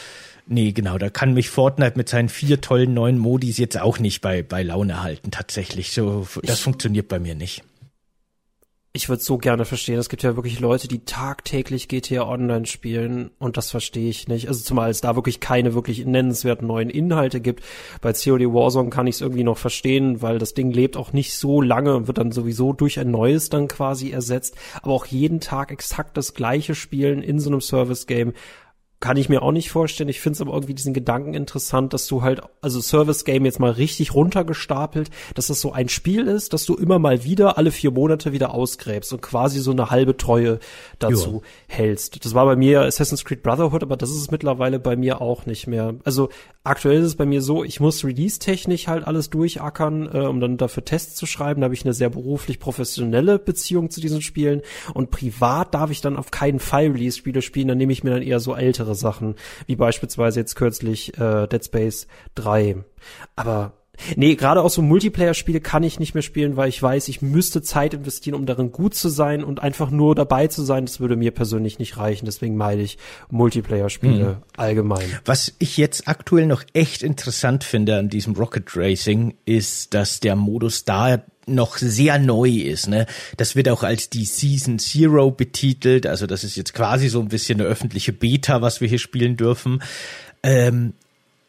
nee, genau, da kann mich Fortnite mit seinen vier tollen neuen Modis jetzt auch nicht bei bei Laune halten tatsächlich. So das ich, funktioniert bei mir nicht ich würde so gerne verstehen. Es gibt ja wirklich Leute, die tagtäglich GTA Online spielen und das verstehe ich nicht. Also zumal es da wirklich keine wirklich nennenswerten neuen Inhalte gibt. Bei COD Warzone kann ich es irgendwie noch verstehen, weil das Ding lebt auch nicht so lange und wird dann sowieso durch ein neues dann quasi ersetzt. Aber auch jeden Tag exakt das gleiche spielen in so einem Service-Game kann ich mir auch nicht vorstellen. Ich finde es aber irgendwie diesen Gedanken interessant, dass du halt, also Service Game jetzt mal richtig runtergestapelt, dass das so ein Spiel ist, dass du immer mal wieder alle vier Monate wieder ausgräbst und quasi so eine halbe Treue dazu jo. hältst. Das war bei mir Assassin's Creed Brotherhood, aber das ist es mittlerweile bei mir auch nicht mehr. Also aktuell ist es bei mir so, ich muss release-technisch halt alles durchackern, äh, um dann dafür Tests zu schreiben. Da habe ich eine sehr beruflich professionelle Beziehung zu diesen Spielen und privat darf ich dann auf keinen Fall Release-Spiele spielen, dann nehme ich mir dann eher so ältere andere Sachen, wie beispielsweise jetzt kürzlich äh, Dead Space 3. Aber Nee, gerade auch so Multiplayer-Spiele kann ich nicht mehr spielen, weil ich weiß, ich müsste Zeit investieren, um darin gut zu sein und einfach nur dabei zu sein, das würde mir persönlich nicht reichen. Deswegen meide ich Multiplayer-Spiele mhm. allgemein. Was ich jetzt aktuell noch echt interessant finde an diesem Rocket Racing, ist, dass der Modus da noch sehr neu ist. Ne? Das wird auch als die Season Zero betitelt. Also das ist jetzt quasi so ein bisschen eine öffentliche Beta, was wir hier spielen dürfen. Ähm,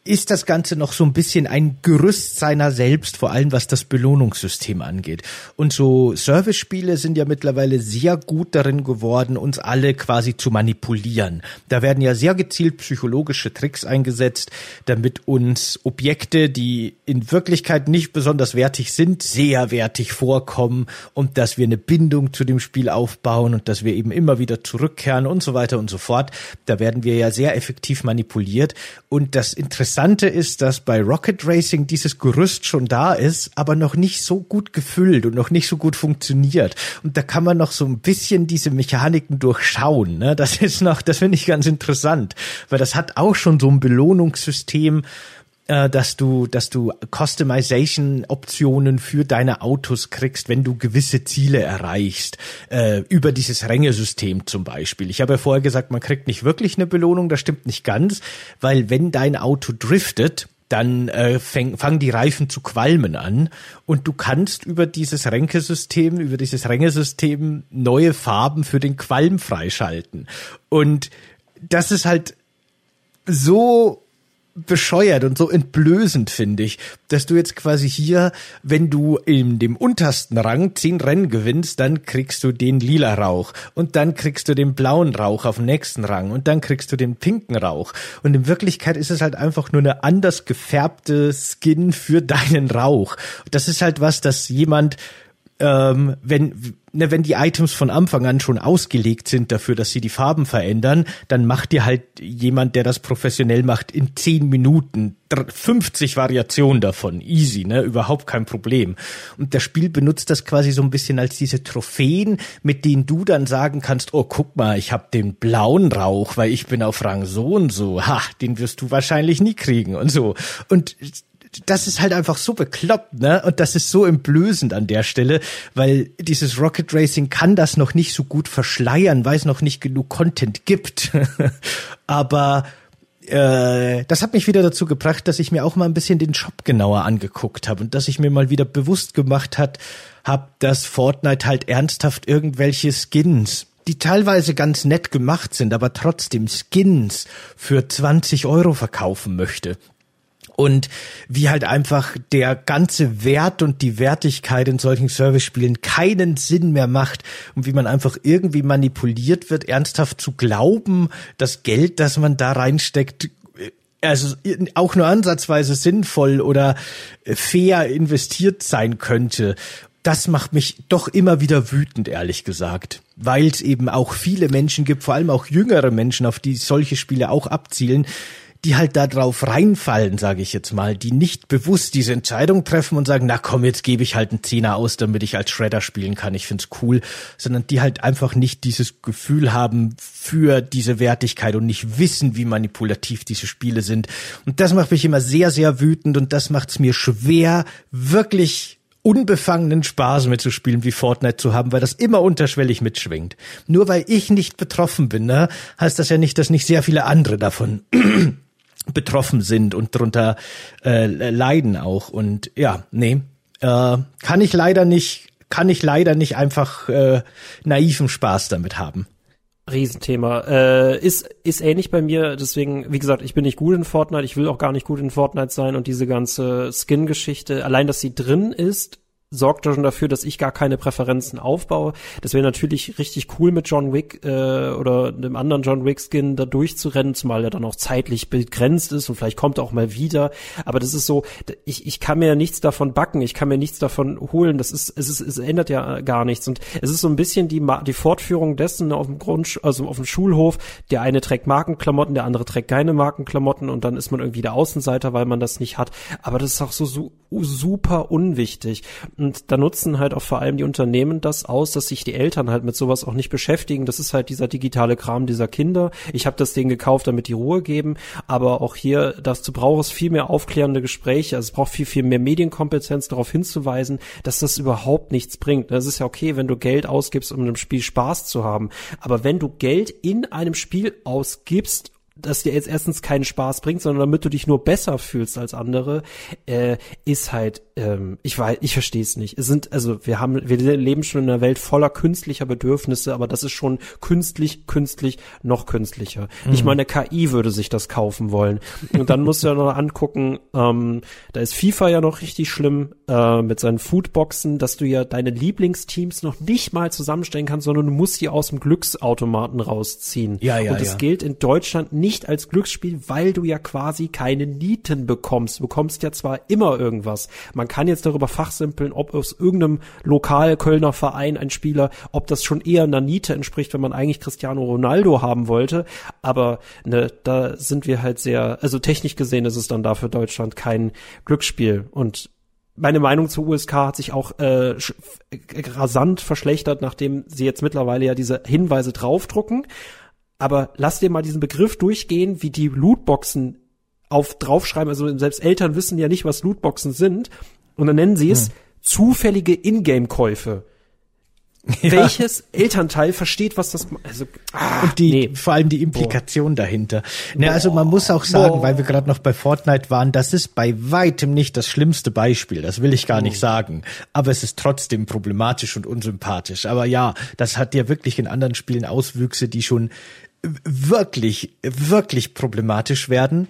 ist das Ganze noch so ein bisschen ein Gerüst seiner selbst, vor allem was das Belohnungssystem angeht. Und so Service-Spiele sind ja mittlerweile sehr gut darin geworden, uns alle quasi zu manipulieren. Da werden ja sehr gezielt psychologische Tricks eingesetzt, damit uns Objekte, die in Wirklichkeit nicht besonders wertig sind, sehr wertig vorkommen und dass wir eine Bindung zu dem Spiel aufbauen und dass wir eben immer wieder zurückkehren und so weiter und so fort. Da werden wir ja sehr effektiv manipuliert. Und das Interessante Interessante ist, dass bei Rocket Racing dieses Gerüst schon da ist, aber noch nicht so gut gefüllt und noch nicht so gut funktioniert. Und da kann man noch so ein bisschen diese Mechaniken durchschauen. Ne? Das ist noch, das finde ich ganz interessant, weil das hat auch schon so ein Belohnungssystem, äh, dass du, dass du Customization-Optionen für deine Autos kriegst, wenn du gewisse Ziele erreichst, äh, über dieses Rängesystem zum Beispiel. Ich habe ja vorher gesagt, man kriegt nicht wirklich eine Belohnung, das stimmt nicht ganz, weil wenn dein Auto driftet, dann äh, fäng, fangen die Reifen zu qualmen an und du kannst über dieses Ränkesystem, über dieses Rängesystem neue Farben für den Qualm freischalten. Und das ist halt so bescheuert und so entblößend, finde ich, dass du jetzt quasi hier, wenn du in dem untersten Rang zehn Rennen gewinnst, dann kriegst du den lila Rauch und dann kriegst du den blauen Rauch auf dem nächsten Rang und dann kriegst du den pinken Rauch. Und in Wirklichkeit ist es halt einfach nur eine anders gefärbte Skin für deinen Rauch. Das ist halt was, dass jemand ähm, wenn, ne, wenn die Items von Anfang an schon ausgelegt sind dafür, dass sie die Farben verändern, dann macht dir halt jemand, der das professionell macht, in zehn Minuten 50 Variationen davon. Easy, ne? Überhaupt kein Problem. Und das Spiel benutzt das quasi so ein bisschen als diese Trophäen, mit denen du dann sagen kannst, oh, guck mal, ich habe den blauen Rauch, weil ich bin auf Rang so und so. Ha, den wirst du wahrscheinlich nie kriegen und so. Und das ist halt einfach so bekloppt, ne? Und das ist so entblößend an der Stelle, weil dieses Rocket Racing kann das noch nicht so gut verschleiern, weil es noch nicht genug Content gibt. (laughs) Aber äh, das hat mich wieder dazu gebracht, dass ich mir auch mal ein bisschen den Shop genauer angeguckt habe und dass ich mir mal wieder bewusst gemacht hat, hab, dass Fortnite halt ernsthaft irgendwelche Skins die teilweise ganz nett gemacht sind, aber trotzdem Skins für 20 Euro verkaufen möchte und wie halt einfach der ganze Wert und die Wertigkeit in solchen Service-Spielen keinen Sinn mehr macht und wie man einfach irgendwie manipuliert wird, ernsthaft zu glauben, das Geld, das man da reinsteckt, also auch nur ansatzweise sinnvoll oder fair investiert sein könnte. Das macht mich doch immer wieder wütend, ehrlich gesagt, weil es eben auch viele Menschen gibt, vor allem auch jüngere Menschen, auf die solche Spiele auch abzielen, die halt da drauf reinfallen, sage ich jetzt mal, die nicht bewusst diese Entscheidung treffen und sagen, na komm, jetzt gebe ich halt einen Zehner aus, damit ich als Shredder spielen kann, ich find's cool, sondern die halt einfach nicht dieses Gefühl haben für diese Wertigkeit und nicht wissen, wie manipulativ diese Spiele sind. Und das macht mich immer sehr, sehr wütend und das macht's mir schwer, wirklich unbefangenen Spaß mitzuspielen wie Fortnite zu haben, weil das immer unterschwellig mitschwingt. Nur weil ich nicht betroffen bin, ne, heißt das ja nicht, dass nicht sehr viele andere davon betroffen sind und drunter äh, leiden auch. Und ja, nee, äh, kann ich leider nicht, kann ich leider nicht einfach äh, naiven Spaß damit haben. Riesenthema. Äh, ist, ist ähnlich bei mir, deswegen, wie gesagt, ich bin nicht gut in Fortnite, ich will auch gar nicht gut in Fortnite sein und diese ganze Skin-Geschichte, allein, dass sie drin ist, sorgt schon dafür, dass ich gar keine Präferenzen aufbaue. Das wäre natürlich richtig cool mit John Wick äh, oder einem anderen John Wick Skin da durchzurennen, zumal er dann auch zeitlich begrenzt ist und vielleicht kommt er auch mal wieder. Aber das ist so, ich, ich kann mir nichts davon backen, ich kann mir nichts davon holen. Das ist, es ist, es ändert ja gar nichts. Und es ist so ein bisschen die, die Fortführung dessen auf dem Grund, also auf dem Schulhof. Der eine trägt Markenklamotten, der andere trägt keine Markenklamotten und dann ist man irgendwie der Außenseiter, weil man das nicht hat. Aber das ist auch so, so super unwichtig. Da nutzen halt auch vor allem die Unternehmen das aus, dass sich die Eltern halt mit sowas auch nicht beschäftigen. Das ist halt dieser digitale Kram dieser Kinder. Ich habe das Ding gekauft, damit die Ruhe geben. Aber auch hier, dazu braucht es viel mehr aufklärende Gespräche. Also es braucht viel, viel mehr Medienkompetenz darauf hinzuweisen, dass das überhaupt nichts bringt. Das ist ja okay, wenn du Geld ausgibst, um in einem Spiel Spaß zu haben. Aber wenn du Geld in einem Spiel ausgibst, das dir jetzt erstens keinen Spaß bringt, sondern damit du dich nur besser fühlst als andere, äh, ist halt, ähm, ich weiß, ich verstehe es nicht. Es sind, also wir haben, wir leben schon in einer Welt voller künstlicher Bedürfnisse, aber das ist schon künstlich, künstlich, noch künstlicher. Mhm. Nicht mal eine KI würde sich das kaufen wollen. Und dann musst du ja noch angucken, ähm, da ist FIFA ja noch richtig schlimm äh, mit seinen Foodboxen, dass du ja deine Lieblingsteams noch nicht mal zusammenstellen kannst, sondern du musst die aus dem Glücksautomaten rausziehen. Ja, ja, Und das ja. gilt in Deutschland nicht nicht als Glücksspiel, weil du ja quasi keine Nieten bekommst. Du bekommst ja zwar immer irgendwas. Man kann jetzt darüber fachsimpeln, ob aus irgendeinem lokal Kölner Verein ein Spieler, ob das schon eher einer Niete entspricht, wenn man eigentlich Cristiano Ronaldo haben wollte. Aber ne, da sind wir halt sehr, also technisch gesehen ist es dann da für Deutschland kein Glücksspiel. Und meine Meinung zur USK hat sich auch äh, rasant verschlechtert, nachdem sie jetzt mittlerweile ja diese Hinweise draufdrucken aber lass dir mal diesen Begriff durchgehen, wie die Lootboxen auf draufschreiben. Also selbst Eltern wissen ja nicht, was Lootboxen sind. Und dann nennen sie es hm. zufällige Ingame-Käufe. (laughs) Ja. Welches Elternteil versteht, was das also ah, und die nee. vor allem die Implikation Boah. dahinter. Ne, also man muss auch sagen, Boah. weil wir gerade noch bei Fortnite waren, das ist bei weitem nicht das schlimmste Beispiel. Das will ich gar nicht hm. sagen, aber es ist trotzdem problematisch und unsympathisch. Aber ja, das hat ja wirklich in anderen Spielen Auswüchse, die schon wirklich, wirklich problematisch werden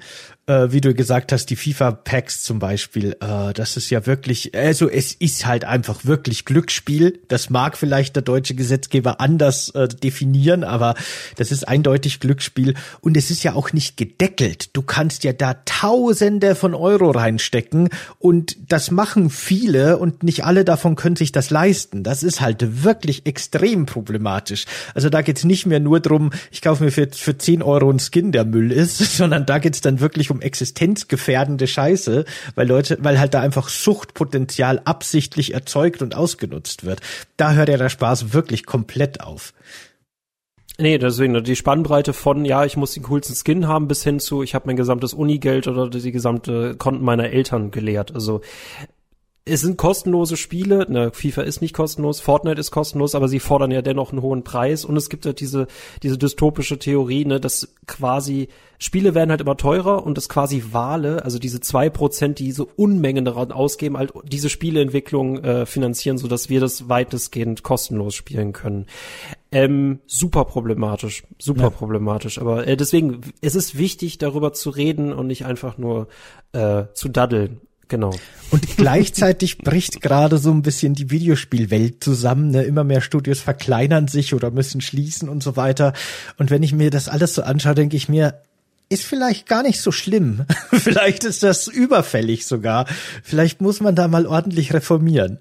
äh, wie du gesagt hast, die FIFA-Packs zum Beispiel, äh, das ist ja wirklich, also es ist halt einfach wirklich Glücksspiel. Das mag vielleicht der deutsche Gesetzgeber anders äh, definieren, aber das ist eindeutig Glücksspiel und es ist ja auch nicht gedeckelt. Du kannst ja da Tausende von Euro reinstecken und das machen viele und nicht alle davon können sich das leisten. Das ist halt wirklich extrem problematisch. Also da geht's nicht mehr nur drum, ich kaufe mir für, für 10 Euro einen Skin, der Müll ist, (laughs) sondern da geht's dann wirklich um um existenzgefährdende Scheiße, weil Leute, weil halt da einfach Suchtpotenzial absichtlich erzeugt und ausgenutzt wird. Da hört ja der Spaß wirklich komplett auf. Nee, deswegen die Spannbreite von, ja, ich muss den coolsten Skin haben, bis hin zu, ich habe mein gesamtes Unigeld oder die gesamte Konten meiner Eltern geleert. Also es sind kostenlose Spiele, ne, FIFA ist nicht kostenlos, Fortnite ist kostenlos, aber sie fordern ja dennoch einen hohen Preis und es gibt ja diese, diese dystopische Theorie, ne, dass quasi Spiele werden halt immer teurer und dass quasi Wale, also diese zwei Prozent, die diese Unmengen daran ausgeben, halt diese Spieleentwicklung äh, finanzieren, so dass wir das weitestgehend kostenlos spielen können. Ähm, super problematisch, super ja. problematisch. Aber äh, deswegen, es ist wichtig, darüber zu reden und nicht einfach nur äh, zu daddeln. Genau. Und gleichzeitig bricht gerade so ein bisschen die Videospielwelt zusammen. Ne? Immer mehr Studios verkleinern sich oder müssen schließen und so weiter. Und wenn ich mir das alles so anschaue, denke ich mir, ist vielleicht gar nicht so schlimm. (laughs) vielleicht ist das überfällig sogar. Vielleicht muss man da mal ordentlich reformieren.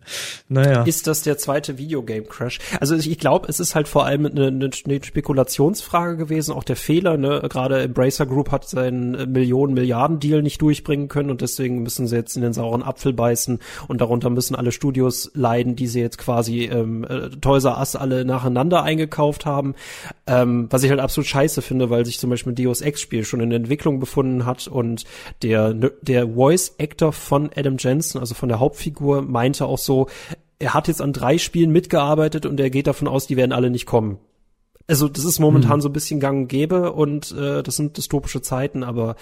Naja. Ist das der zweite Videogame Crash? Also ich glaube, es ist halt vor allem eine, eine, Spekulationsfrage gewesen, auch der Fehler. Ne? Gerade Embracer Group hat seinen Millionen Milliarden Deal nicht durchbringen können und deswegen müssen sie jetzt in den sauren Apfel beißen und darunter müssen alle Studios leiden, die sie jetzt quasi ähm, äh, Toys R Us alle nacheinander eingekauft haben. Ähm, was ich halt absolut scheiße finde, weil sich zum Beispiel Deus Ex Spiel schon in Entwicklung befunden hat und der, der Voice Actor von Adam Jensen, also von der Hauptfigur, meinte auch so, er hat jetzt an drei Spielen mitgearbeitet und er geht davon aus, die werden alle nicht kommen. Also das ist momentan hm. so ein bisschen gang und gäbe und äh, das sind dystopische Zeiten, aber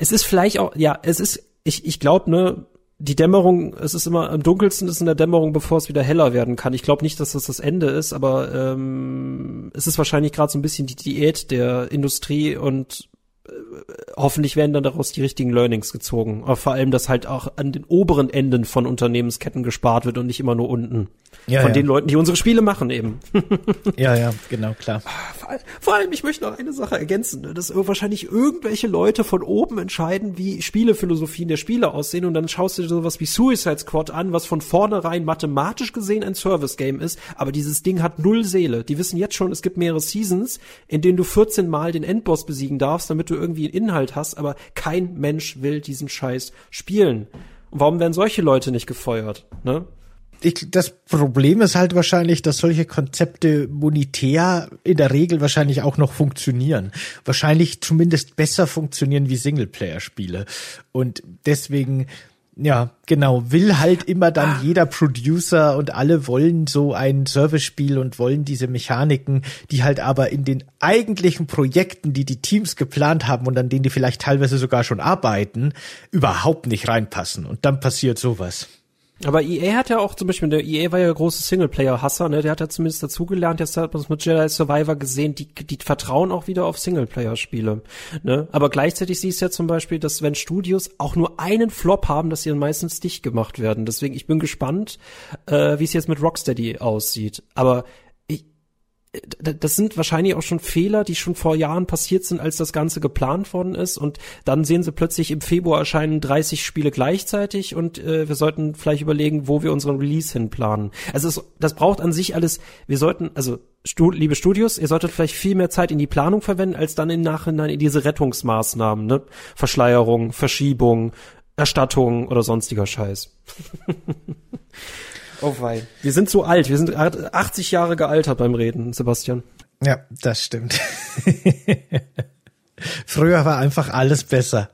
es ist vielleicht auch, ja, es ist, ich, ich glaube, ne, die Dämmerung, es ist immer am dunkelsten ist in der Dämmerung, bevor es wieder heller werden kann. Ich glaube nicht, dass das das Ende ist, aber ähm, es ist wahrscheinlich gerade so ein bisschen die Diät der Industrie und hoffentlich werden dann daraus die richtigen Learnings gezogen. Aber vor allem, dass halt auch an den oberen Enden von Unternehmensketten gespart wird und nicht immer nur unten. Ja, von ja. den Leuten, die unsere Spiele machen eben. (laughs) ja, ja, genau, klar. Vor allem, ich möchte noch eine Sache ergänzen, ne, dass wahrscheinlich irgendwelche Leute von oben entscheiden, wie Spielephilosophien der Spiele aussehen und dann schaust du dir sowas wie Suicide Squad an, was von vornherein mathematisch gesehen ein Service-Game ist, aber dieses Ding hat null Seele. Die wissen jetzt schon, es gibt mehrere Seasons, in denen du 14 Mal den Endboss besiegen darfst, damit du irgendwie einen Inhalt hast, aber kein Mensch will diesen Scheiß spielen. Und warum werden solche Leute nicht gefeuert? Ne? ich, das Problem ist halt wahrscheinlich, dass solche Konzepte monetär in der Regel wahrscheinlich auch noch funktionieren. Wahrscheinlich zumindest besser funktionieren wie Singleplayer-Spiele. Und deswegen, ja, genau, will halt immer dann ah. jeder Producer und alle wollen so ein Service-Spiel und wollen diese Mechaniken, die halt aber in den eigentlichen Projekten, die die Teams geplant haben und an denen die vielleicht teilweise sogar schon arbeiten, überhaupt nicht reinpassen. Und dann passiert sowas. Aber EA hat ja auch zum Beispiel, der EA war ja große Singleplayer-Hasser, ne? Der hat ja zumindest dazugelernt, jetzt hat man es mit Jedi Survivor gesehen, die, die vertrauen auch wieder auf Singleplayer-Spiele. Ne? Aber gleichzeitig siehst du ja zum Beispiel, dass wenn Studios auch nur einen Flop haben, dass sie dann meistens dicht gemacht werden. Deswegen, ich bin gespannt, äh, wie es jetzt mit Rocksteady aussieht. Aber das sind wahrscheinlich auch schon Fehler, die schon vor Jahren passiert sind, als das Ganze geplant worden ist. Und dann sehen sie plötzlich im Februar erscheinen 30 Spiele gleichzeitig und äh, wir sollten vielleicht überlegen, wo wir unseren Release hinplanen. Also es, das braucht an sich alles, wir sollten, also Stu liebe Studios, ihr solltet vielleicht viel mehr Zeit in die Planung verwenden, als dann im Nachhinein in diese Rettungsmaßnahmen, ne? Verschleierung, Verschiebung, Erstattung oder sonstiger Scheiß. (laughs) Oh wei. Wir sind zu alt. Wir sind 80 Jahre gealtert beim Reden, Sebastian. Ja, das stimmt. (laughs) Früher war einfach alles besser.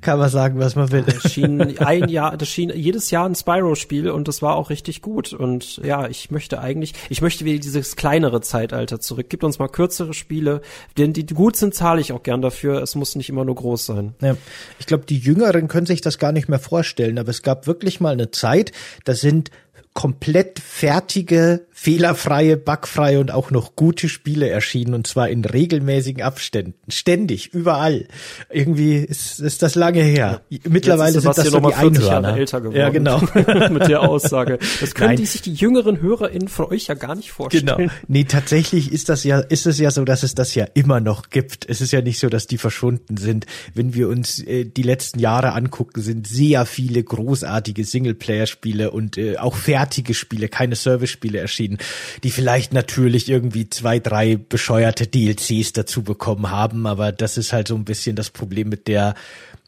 Kann man sagen, was man will. Das schien ein Jahr, das schien jedes Jahr ein Spyro-Spiel und das war auch richtig gut. Und ja, ich möchte eigentlich, ich möchte wieder dieses kleinere Zeitalter zurück. Gibt uns mal kürzere Spiele, denn die gut sind, zahle ich auch gern dafür. Es muss nicht immer nur groß sein. Ja, ich glaube, die Jüngeren können sich das gar nicht mehr vorstellen, aber es gab wirklich mal eine Zeit, da sind komplett fertige, fehlerfreie, bugfreie und auch noch gute Spiele erschienen und zwar in regelmäßigen Abständen. Ständig, überall. Irgendwie ist, ist das lange her. Mittlerweile sind das so die Einhörner. älter geworden. Ja, genau. (laughs) Mit der Aussage. Das können Nein. die sich die jüngeren HörerInnen von euch ja gar nicht vorstellen. Genau. Nee, tatsächlich ist das ja, ist es ja so, dass es das ja immer noch gibt. Es ist ja nicht so, dass die verschwunden sind. Wenn wir uns äh, die letzten Jahre angucken, sind sehr viele großartige Singleplayer-Spiele und äh, auch fertige fertige Spiele, keine Service-Spiele erschienen, die vielleicht natürlich irgendwie zwei, drei bescheuerte DLCs dazu bekommen haben, aber das ist halt so ein bisschen das Problem mit der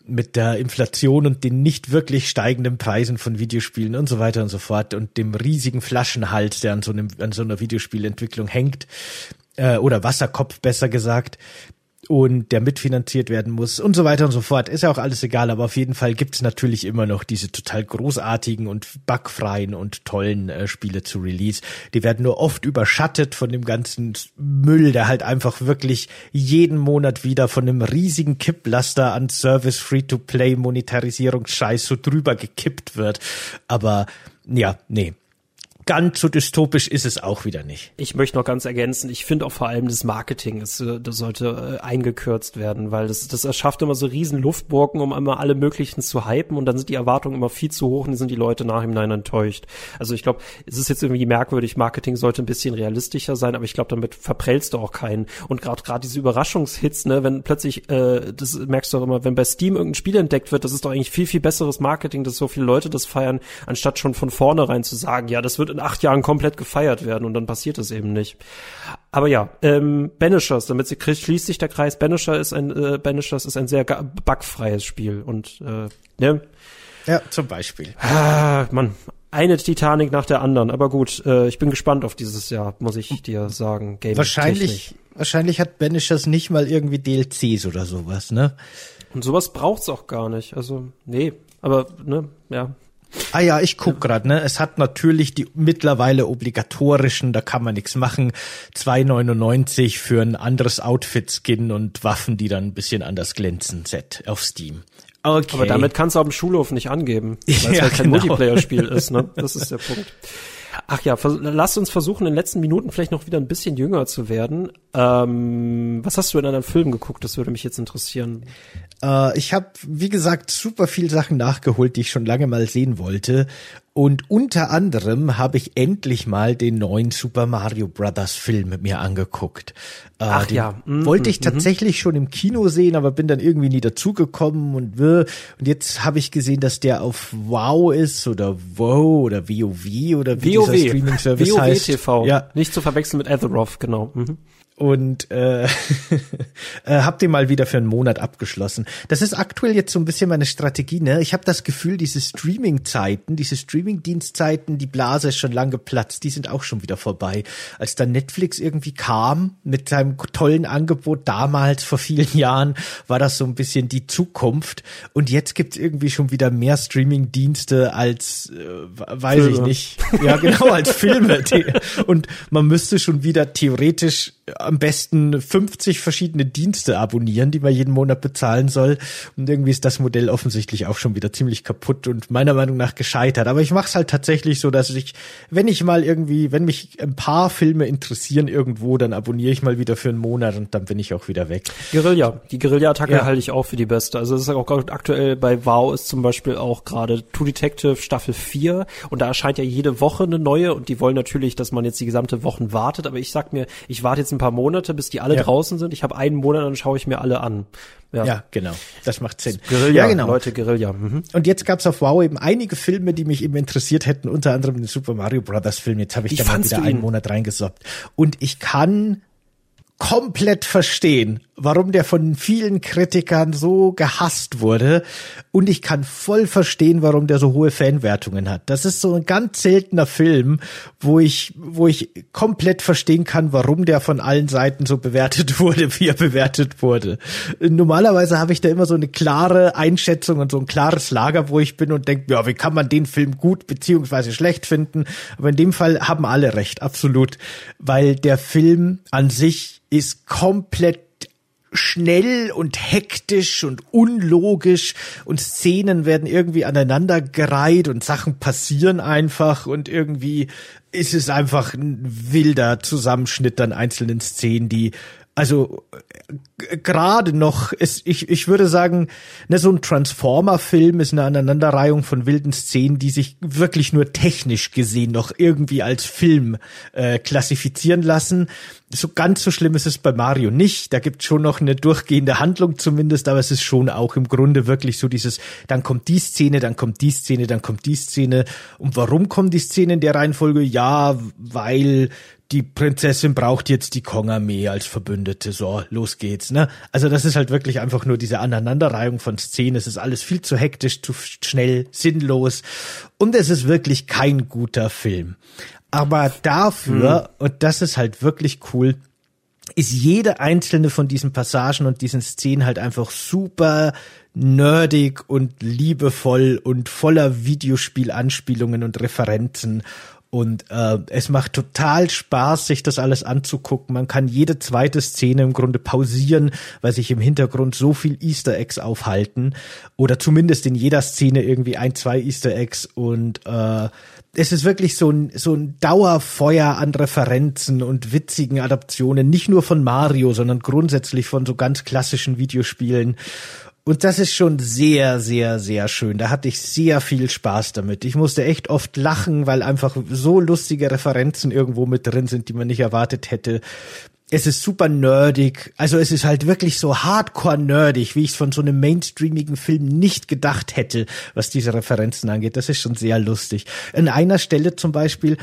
mit der Inflation und den nicht wirklich steigenden Preisen von Videospielen und so weiter und so fort und dem riesigen Flaschenhals, der an so einem an so einer Videospielentwicklung hängt äh, oder Wasserkopf besser gesagt, und der mitfinanziert werden muss und so weiter und so fort. Ist ja auch alles egal, aber auf jeden Fall gibt's natürlich immer noch diese total großartigen und bugfreien und tollen äh, Spiele zu Release. Die werden nur oft überschattet von dem ganzen Müll, der halt einfach wirklich jeden Monat wieder von einem riesigen Kipplaster an Service Free-to-Play Monetarisierungsscheiß so drüber gekippt wird. Aber ja, nee, ganz so dystopisch ist es auch wieder nicht. Ich möchte noch ganz ergänzen, ich finde auch vor allem das Marketing, ist, äh, das sollte äh, eingekürzt werden, weil das, das erschafft immer so riesen Luftburgen, um immer alle möglichen zu hypen und dann sind die Erwartungen immer viel zu hoch und sind die Leute nach im Nein enttäuscht. Also ich glaube, es ist jetzt irgendwie merkwürdig, Marketing sollte ein bisschen realistischer sein, aber ich glaube, damit verprellst du auch keinen. Und gerade gerade diese Überraschungshits, ne, wenn plötzlich, äh, das merkst du auch immer, wenn bei Steam irgendein Spiel entdeckt wird, das ist doch eigentlich viel, viel besseres Marketing, dass so viele Leute das feiern, anstatt schon von vornherein zu sagen, ja, das wird in acht Jahren komplett gefeiert werden und dann passiert es eben nicht. Aber ja, ähm, Banishers, damit sie schließt sich der Kreis. Banisher ist ein äh, Banishers ist ein sehr bugfreies Spiel und äh, ne? Ja, zum Beispiel. Ah, Mann, eine Titanic nach der anderen. Aber gut, äh, ich bin gespannt auf dieses Jahr, muss ich dir sagen. Game wahrscheinlich, wahrscheinlich hat Banishers nicht mal irgendwie DLCs oder sowas, ne? Und sowas braucht's auch gar nicht. Also nee, aber ne, ja. Ah ja, ich guck grad, ne? Es hat natürlich die mittlerweile obligatorischen, da kann man nichts machen, 2,99 für ein anderes Outfit-Skin und Waffen, die dann ein bisschen anders glänzen, Set auf Steam. Okay. Aber damit kannst du auf dem Schulhof nicht angeben, weil es (laughs) ja, halt kein genau. Multiplayer-Spiel ist, ne? (laughs) Das ist der Punkt. Ach ja, lasst uns versuchen, in den letzten Minuten vielleicht noch wieder ein bisschen jünger zu werden. Ähm, was hast du in einem Film geguckt? Das würde mich jetzt interessieren. Äh, ich habe, wie gesagt, super viel Sachen nachgeholt, die ich schon lange mal sehen wollte. Und unter anderem habe ich endlich mal den neuen Super Mario Brothers Film mit mir angeguckt. Äh, Ach ja. Mm, wollte ich mm, tatsächlich mm. schon im Kino sehen, aber bin dann irgendwie nie dazugekommen und und jetzt habe ich gesehen, dass der auf Wow ist oder Wow oder WoW oder wie WoW. dieser Streaming Service WoW heißt. TV. Ja. Nicht zu verwechseln mit Azeroth, genau. Mhm und äh, (laughs) äh, hab den mal wieder für einen Monat abgeschlossen. Das ist aktuell jetzt so ein bisschen meine Strategie. Ne? Ich habe das Gefühl, diese Streaming-Zeiten, diese Streaming-Dienstzeiten, die Blase ist schon lang geplatzt, die sind auch schon wieder vorbei. Als dann Netflix irgendwie kam mit seinem tollen Angebot damals vor vielen Jahren, war das so ein bisschen die Zukunft. Und jetzt gibt's irgendwie schon wieder mehr Streaming-Dienste als, äh, weiß Filme. ich nicht. Ja, genau, als Filme. Und man müsste schon wieder theoretisch am besten 50 verschiedene Dienste abonnieren, die man jeden Monat bezahlen soll. Und irgendwie ist das Modell offensichtlich auch schon wieder ziemlich kaputt und meiner Meinung nach gescheitert. Aber ich mache es halt tatsächlich so, dass ich, wenn ich mal irgendwie, wenn mich ein paar Filme interessieren irgendwo, dann abonniere ich mal wieder für einen Monat und dann bin ich auch wieder weg. Guerilla, die Guerilla-Attacke ja. halte ich auch für die beste. Also das ist auch aktuell bei WoW ist zum Beispiel auch gerade True Detective Staffel 4 und da erscheint ja jede Woche eine neue und die wollen natürlich, dass man jetzt die gesamte Wochen wartet, aber ich sag mir, ich warte jetzt ein paar Monate, bis die alle ja. draußen sind. Ich habe einen Monat, dann schaue ich mir alle an. Ja. ja, genau. Das macht Sinn. Guerilla, ja, genau. Leute, Guerilla. Mhm. Und jetzt gab's auf Wow eben einige Filme, die mich eben interessiert hätten, unter anderem den Super Mario Brothers Film. Jetzt habe ich Wie da mal wieder einen Monat reingesoppt. Und ich kann komplett verstehen, warum der von vielen Kritikern so gehasst wurde. Und ich kann voll verstehen, warum der so hohe Fanwertungen hat. Das ist so ein ganz seltener Film, wo ich, wo ich komplett verstehen kann, warum der von allen Seiten so bewertet (laughs) wurde, wie er bewertet wurde. Normalerweise habe ich da immer so eine klare Einschätzung und so ein klares Lager, wo ich bin und denke, ja, wie kann man den Film gut beziehungsweise schlecht finden? Aber in dem Fall haben alle recht, absolut. Weil der Film an sich ist komplett schnell und hektisch und unlogisch und Szenen werden irgendwie aneinander gereiht und Sachen passieren einfach und irgendwie ist es einfach ein wilder Zusammenschnitt an einzelnen Szenen, die also gerade noch, ist, ich, ich würde sagen, ne, so ein Transformer-Film ist eine Aneinanderreihung von wilden Szenen, die sich wirklich nur technisch gesehen noch irgendwie als Film äh, klassifizieren lassen. So ganz so schlimm ist es bei Mario nicht. Da gibt schon noch eine durchgehende Handlung zumindest, aber es ist schon auch im Grunde wirklich so dieses, dann kommt die Szene, dann kommt die Szene, dann kommt die Szene. Und warum kommen die Szenen in der Reihenfolge? Ja, weil die Prinzessin braucht jetzt die Kong-Armee als Verbündete. So, los geht's, ne? Also das ist halt wirklich einfach nur diese Aneinanderreihung von Szenen. Es ist alles viel zu hektisch, zu schnell, sinnlos. Und es ist wirklich kein guter Film. Aber dafür, mhm. und das ist halt wirklich cool, ist jede einzelne von diesen Passagen und diesen Szenen halt einfach super nerdig und liebevoll und voller Videospielanspielungen und Referenzen und äh, es macht total Spaß, sich das alles anzugucken. Man kann jede zweite Szene im Grunde pausieren, weil sich im Hintergrund so viel Easter Eggs aufhalten. Oder zumindest in jeder Szene irgendwie ein, zwei Easter Eggs. Und äh, es ist wirklich so ein, so ein Dauerfeuer an Referenzen und witzigen Adaptionen, nicht nur von Mario, sondern grundsätzlich von so ganz klassischen Videospielen. Und das ist schon sehr, sehr, sehr schön. Da hatte ich sehr viel Spaß damit. Ich musste echt oft lachen, weil einfach so lustige Referenzen irgendwo mit drin sind, die man nicht erwartet hätte. Es ist super nerdig. Also es ist halt wirklich so hardcore nerdig, wie ich es von so einem mainstreamigen Film nicht gedacht hätte, was diese Referenzen angeht. Das ist schon sehr lustig. An einer Stelle zum Beispiel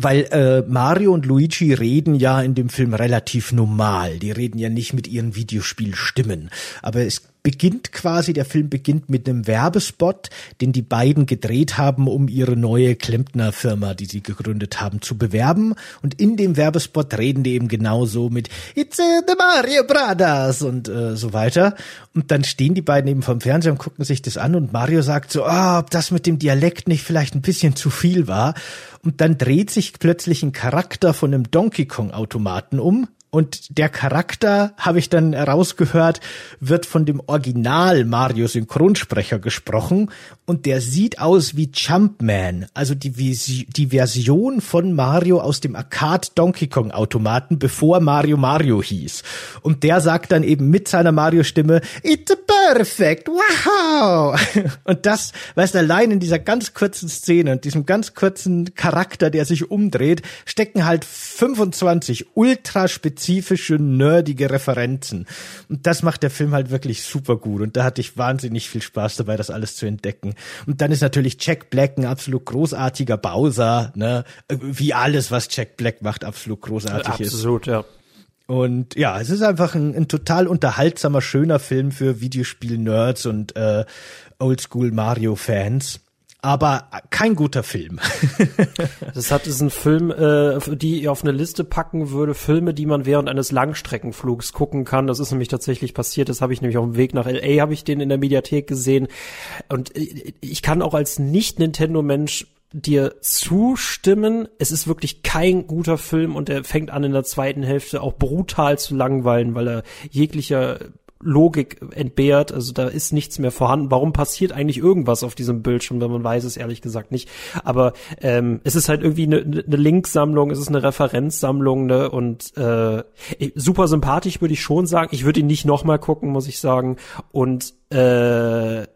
weil äh, Mario und Luigi reden ja in dem Film relativ normal. Die reden ja nicht mit ihren Videospielstimmen. Aber es beginnt quasi, der Film beginnt mit einem Werbespot, den die beiden gedreht haben, um ihre neue Klempnerfirma, die sie gegründet haben, zu bewerben. Und in dem Werbespot reden die eben genauso mit It's uh, the Mario Brothers und äh, so weiter. Und dann stehen die beiden eben vom Fernseher und gucken sich das an und Mario sagt so, ah, oh, ob das mit dem Dialekt nicht vielleicht ein bisschen zu viel war. Und dann dreht sich plötzlich ein Charakter von einem Donkey Kong Automaten um Und der Charakter, habe ich dann herausgehört, wird von dem Original Mario Synchronsprecher gesprochen und der sieht aus wie Jumpman, also die, die Version von Mario aus dem Arcade Donkey Kong Automaten, bevor Mario Mario hieß. Und der sagt dann eben mit seiner Mario Stimme, It's perfect, wow! (laughs) Und das, weißt du, allein in dieser ganz kurzen Szene und diesem ganz kurzen Charakter, der sich umdreht, stecken halt 25 ultra spezifische, nerdige Referenzen. Und das macht der Film halt wirklich super gut. Und da hatte ich wahnsinnig viel Spaß dabei, das alles zu entdecken. Und dann ist natürlich Jack Black ein absolut großartiger Bowser, ne? Wie alles, was Jack Black macht, absolut großartig absolut, ist. Absolut, ja. Und ja, es ist einfach ein, ein total unterhaltsamer, schöner Film für Videospiel-Nerds und äh, Oldschool-Mario-Fans aber kein guter Film. (laughs) das hat ist ein Film, äh, die ich auf eine Liste packen würde, Filme, die man während eines Langstreckenflugs gucken kann. Das ist nämlich tatsächlich passiert. Das habe ich nämlich auf dem Weg nach LA habe ich den in der Mediathek gesehen und ich kann auch als nicht Nintendo Mensch dir zustimmen. Es ist wirklich kein guter Film und er fängt an in der zweiten Hälfte auch brutal zu langweilen, weil er jeglicher Logik entbehrt, also da ist nichts mehr vorhanden. Warum passiert eigentlich irgendwas auf diesem Bildschirm, wenn man weiß es ehrlich gesagt nicht. Aber ähm, es ist halt irgendwie eine, eine Linksammlung, es ist eine Referenzsammlung, ne? Und äh, super sympathisch würde ich schon sagen. Ich würde ihn nicht nochmal gucken, muss ich sagen. Und äh,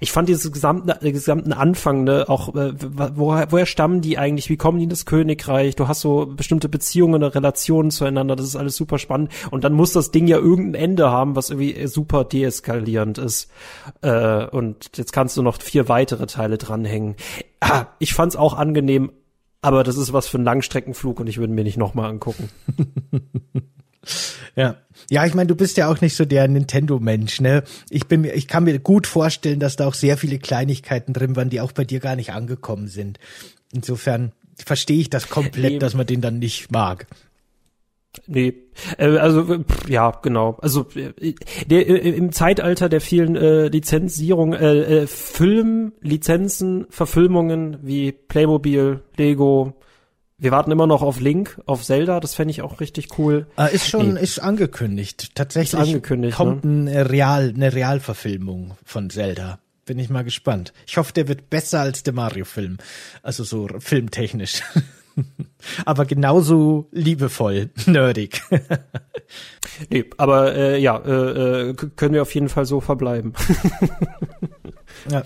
ich fand dieses gesamte, äh, gesamten Anfang, ne, auch äh, woher, woher stammen die eigentlich, wie kommen die in das Königreich, du hast so bestimmte Beziehungen, Relationen zueinander, das ist alles super spannend und dann muss das Ding ja irgendein Ende haben, was irgendwie super deeskalierend ist äh, und jetzt kannst du noch vier weitere Teile dranhängen. Ah, ich fand's auch angenehm, aber das ist was für einen Langstreckenflug und ich würde mir nicht nochmal angucken. (laughs) Ja. Ja, ich meine, du bist ja auch nicht so der Nintendo-Mensch, ne? Ich bin mir, ich kann mir gut vorstellen, dass da auch sehr viele Kleinigkeiten drin waren, die auch bei dir gar nicht angekommen sind. Insofern verstehe ich das komplett, nee. dass man den dann nicht mag. Nee, äh, also ja, genau. Also äh, der, äh, im Zeitalter der vielen äh, Lizenzierung, äh, äh, Filmlizenzen, Verfilmungen wie Playmobil, Lego, wir warten immer noch auf Link, auf Zelda, das fände ich auch richtig cool. Äh, ist schon, nee. ist angekündigt. Tatsächlich ist angekündigt, kommt ne? eine, Real, eine Realverfilmung von Zelda. Bin ich mal gespannt. Ich hoffe, der wird besser als der Mario-Film. Also so filmtechnisch. (laughs) aber genauso liebevoll, (laughs) nerdig. (laughs) nee, aber äh, ja, äh, äh können wir auf jeden Fall so verbleiben. ja.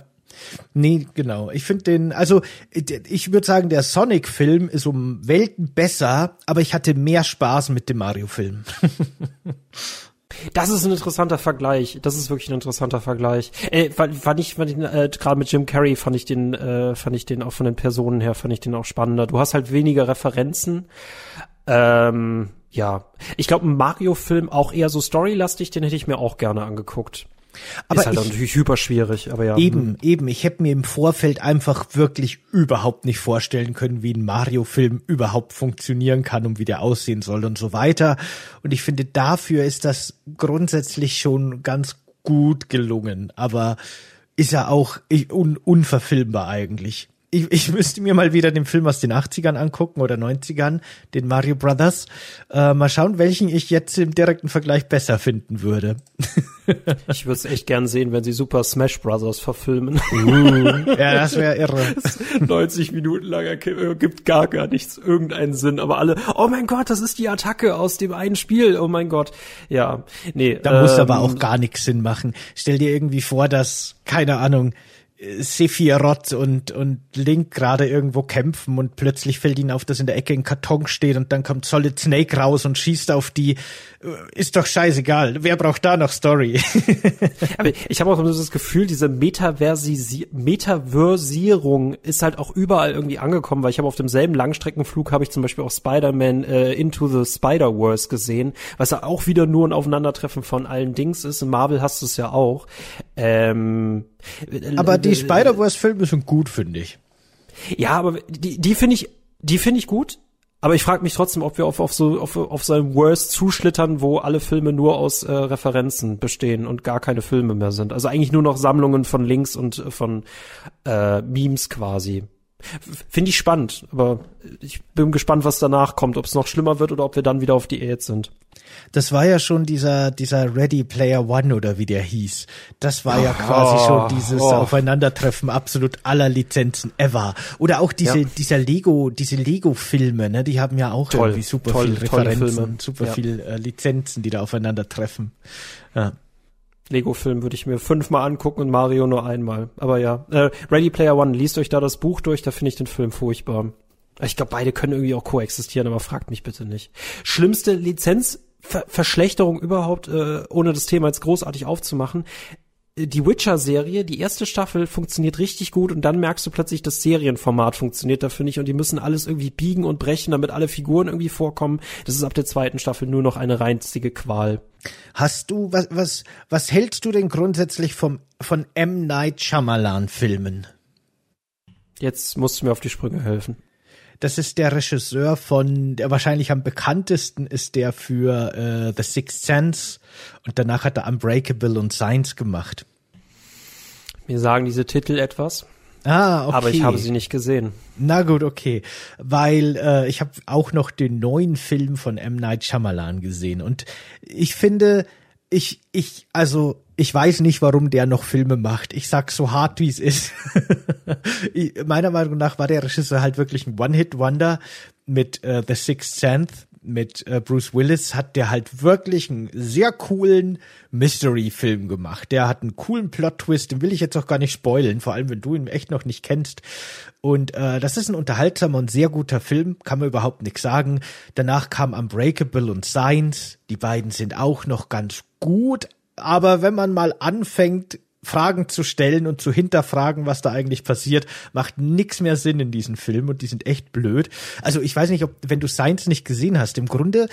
Nee, genau. Ich finde den, also ich würde sagen, der Sonic-Film ist um Welten besser, aber ich hatte mehr Spaß mit dem Mario-Film. (laughs) Das ist ein interessanter Vergleich. Das ist wirklich ein interessanter Vergleich. Äh, fand, ich, fand ich äh, gerade mit Jim Carrey fand ich den, äh, fand ich den auch von den Personen her fand ich den auch spannender. Du hast halt weniger Referenzen. Ähm, ja, ich glaube, ein Mario-Film auch eher so storylastig, den hätte ich mir auch gerne angeguckt. Aber ist halt ich, natürlich hyper schwierig, aber ja. Eben, hm. eben. Ich hätte mir im Vorfeld einfach wirklich überhaupt nicht vorstellen können, wie ein Mario-Film überhaupt funktionieren kann und wie der aussehen soll und so weiter. Und ich finde, dafür ist das grundsätzlich schon ganz gut gelungen. Aber ist ja auch un unverfilmbar eigentlich ich, ich müsste mir mal wieder den Film aus den 80ern angucken oder 90ern, den Mario Brothers. Äh, mal schauen, welchen ich jetzt im direkten Vergleich besser finden würde. (laughs) ich würde es echt gern sehen, wenn sie Super Smash Brothers verfilmen. Uh, ja, das wäre irre. (laughs) 90 Minuten langer äh, gibt gar gar nichts, irgendeinen Sinn. Aber alle, oh mein Gott, das ist die Attacke aus dem einen Spiel. Oh mein Gott. Ja, nee. Da ähm, muss aber auch gar nichts Sinn machen. Stell dir irgendwie vor, dass, keine Ahnung, Sephiroth und, und Link gerade irgendwo kämpfen und plötzlich fällt ihnen auf, dass in der Ecke ein Karton steht und dann kommt Solid Snake raus und schießt auf die. Ist doch scheißegal. Wer braucht da noch Story? (laughs) Aber ich habe auch so das Gefühl, diese Metaversi Metaversierung ist halt auch überall irgendwie angekommen, weil ich habe auf demselben Langstreckenflug habe ich zum Beispiel auch Spider-Man äh, Into the Spider-Verse gesehen, was ja auch wieder nur ein Aufeinandertreffen von allen Dings ist. In Marvel hast du es ja auch. Ähm, aber die Spider-Verse-Filme sind gut, finde ich. Ja, aber die, die finde ich, die finde ich gut. Aber ich frage mich trotzdem, ob wir auf, auf so auf, auf so Worst zuschlittern, wo alle Filme nur aus äh, Referenzen bestehen und gar keine Filme mehr sind. Also eigentlich nur noch Sammlungen von Links und äh, von äh, Memes quasi. Finde ich spannend, aber ich bin gespannt, was danach kommt, ob es noch schlimmer wird oder ob wir dann wieder auf Diät sind. Das war ja schon dieser, dieser Ready Player One oder wie der hieß. Das war ja quasi oh, schon dieses oh. Aufeinandertreffen absolut aller Lizenzen ever. Oder auch diese, ja. dieser Lego, diese Lego-Filme, ne, die haben ja auch toll, irgendwie super toll, viel Referenzen, super ja. viel äh, Lizenzen, die da aufeinandertreffen. Ja. Lego-Film würde ich mir fünfmal angucken und Mario nur einmal. Aber ja, äh, Ready Player One, liest euch da das Buch durch, da finde ich den Film furchtbar. Ich glaube, beide können irgendwie auch koexistieren, aber fragt mich bitte nicht. Schlimmste Lizenzverschlechterung überhaupt, äh, ohne das Thema jetzt großartig aufzumachen die Witcher-Serie, die erste Staffel funktioniert richtig gut und dann merkst du plötzlich, das Serienformat funktioniert dafür nicht und die müssen alles irgendwie biegen und brechen, damit alle Figuren irgendwie vorkommen. Das ist ab der zweiten Staffel nur noch eine reinzige Qual. Hast du, was, was, was hältst du denn grundsätzlich vom, von M. Night Shyamalan Filmen? Jetzt musst du mir auf die Sprünge helfen. Das ist der Regisseur von, der wahrscheinlich am bekanntesten ist der für äh, The Sixth Sense und danach hat er Unbreakable und Science gemacht. Mir sagen diese Titel etwas. Ah, okay. Aber ich habe sie nicht gesehen. Na gut, okay. Weil äh, ich habe auch noch den neuen Film von M. Night Shyamalan gesehen. Und ich finde, ich, ich, also ich weiß nicht, warum der noch Filme macht. Ich sag so hart, wie es ist. (laughs) Meiner Meinung nach war der Regisseur halt wirklich ein One-Hit-Wonder mit äh, The Sixth Sense. Mit äh, Bruce Willis hat der halt wirklich einen sehr coolen Mystery-Film gemacht. Der hat einen coolen Plot-Twist, den will ich jetzt auch gar nicht spoilen, vor allem wenn du ihn echt noch nicht kennst. Und äh, das ist ein unterhaltsamer und sehr guter Film, kann man überhaupt nichts sagen. Danach kam Unbreakable und Signs. Die beiden sind auch noch ganz gut, aber wenn man mal anfängt, Fragen zu stellen und zu hinterfragen, was da eigentlich passiert, macht nix mehr Sinn in diesen Filmen und die sind echt blöd. Also ich weiß nicht, ob, wenn du Science nicht gesehen hast, im Grunde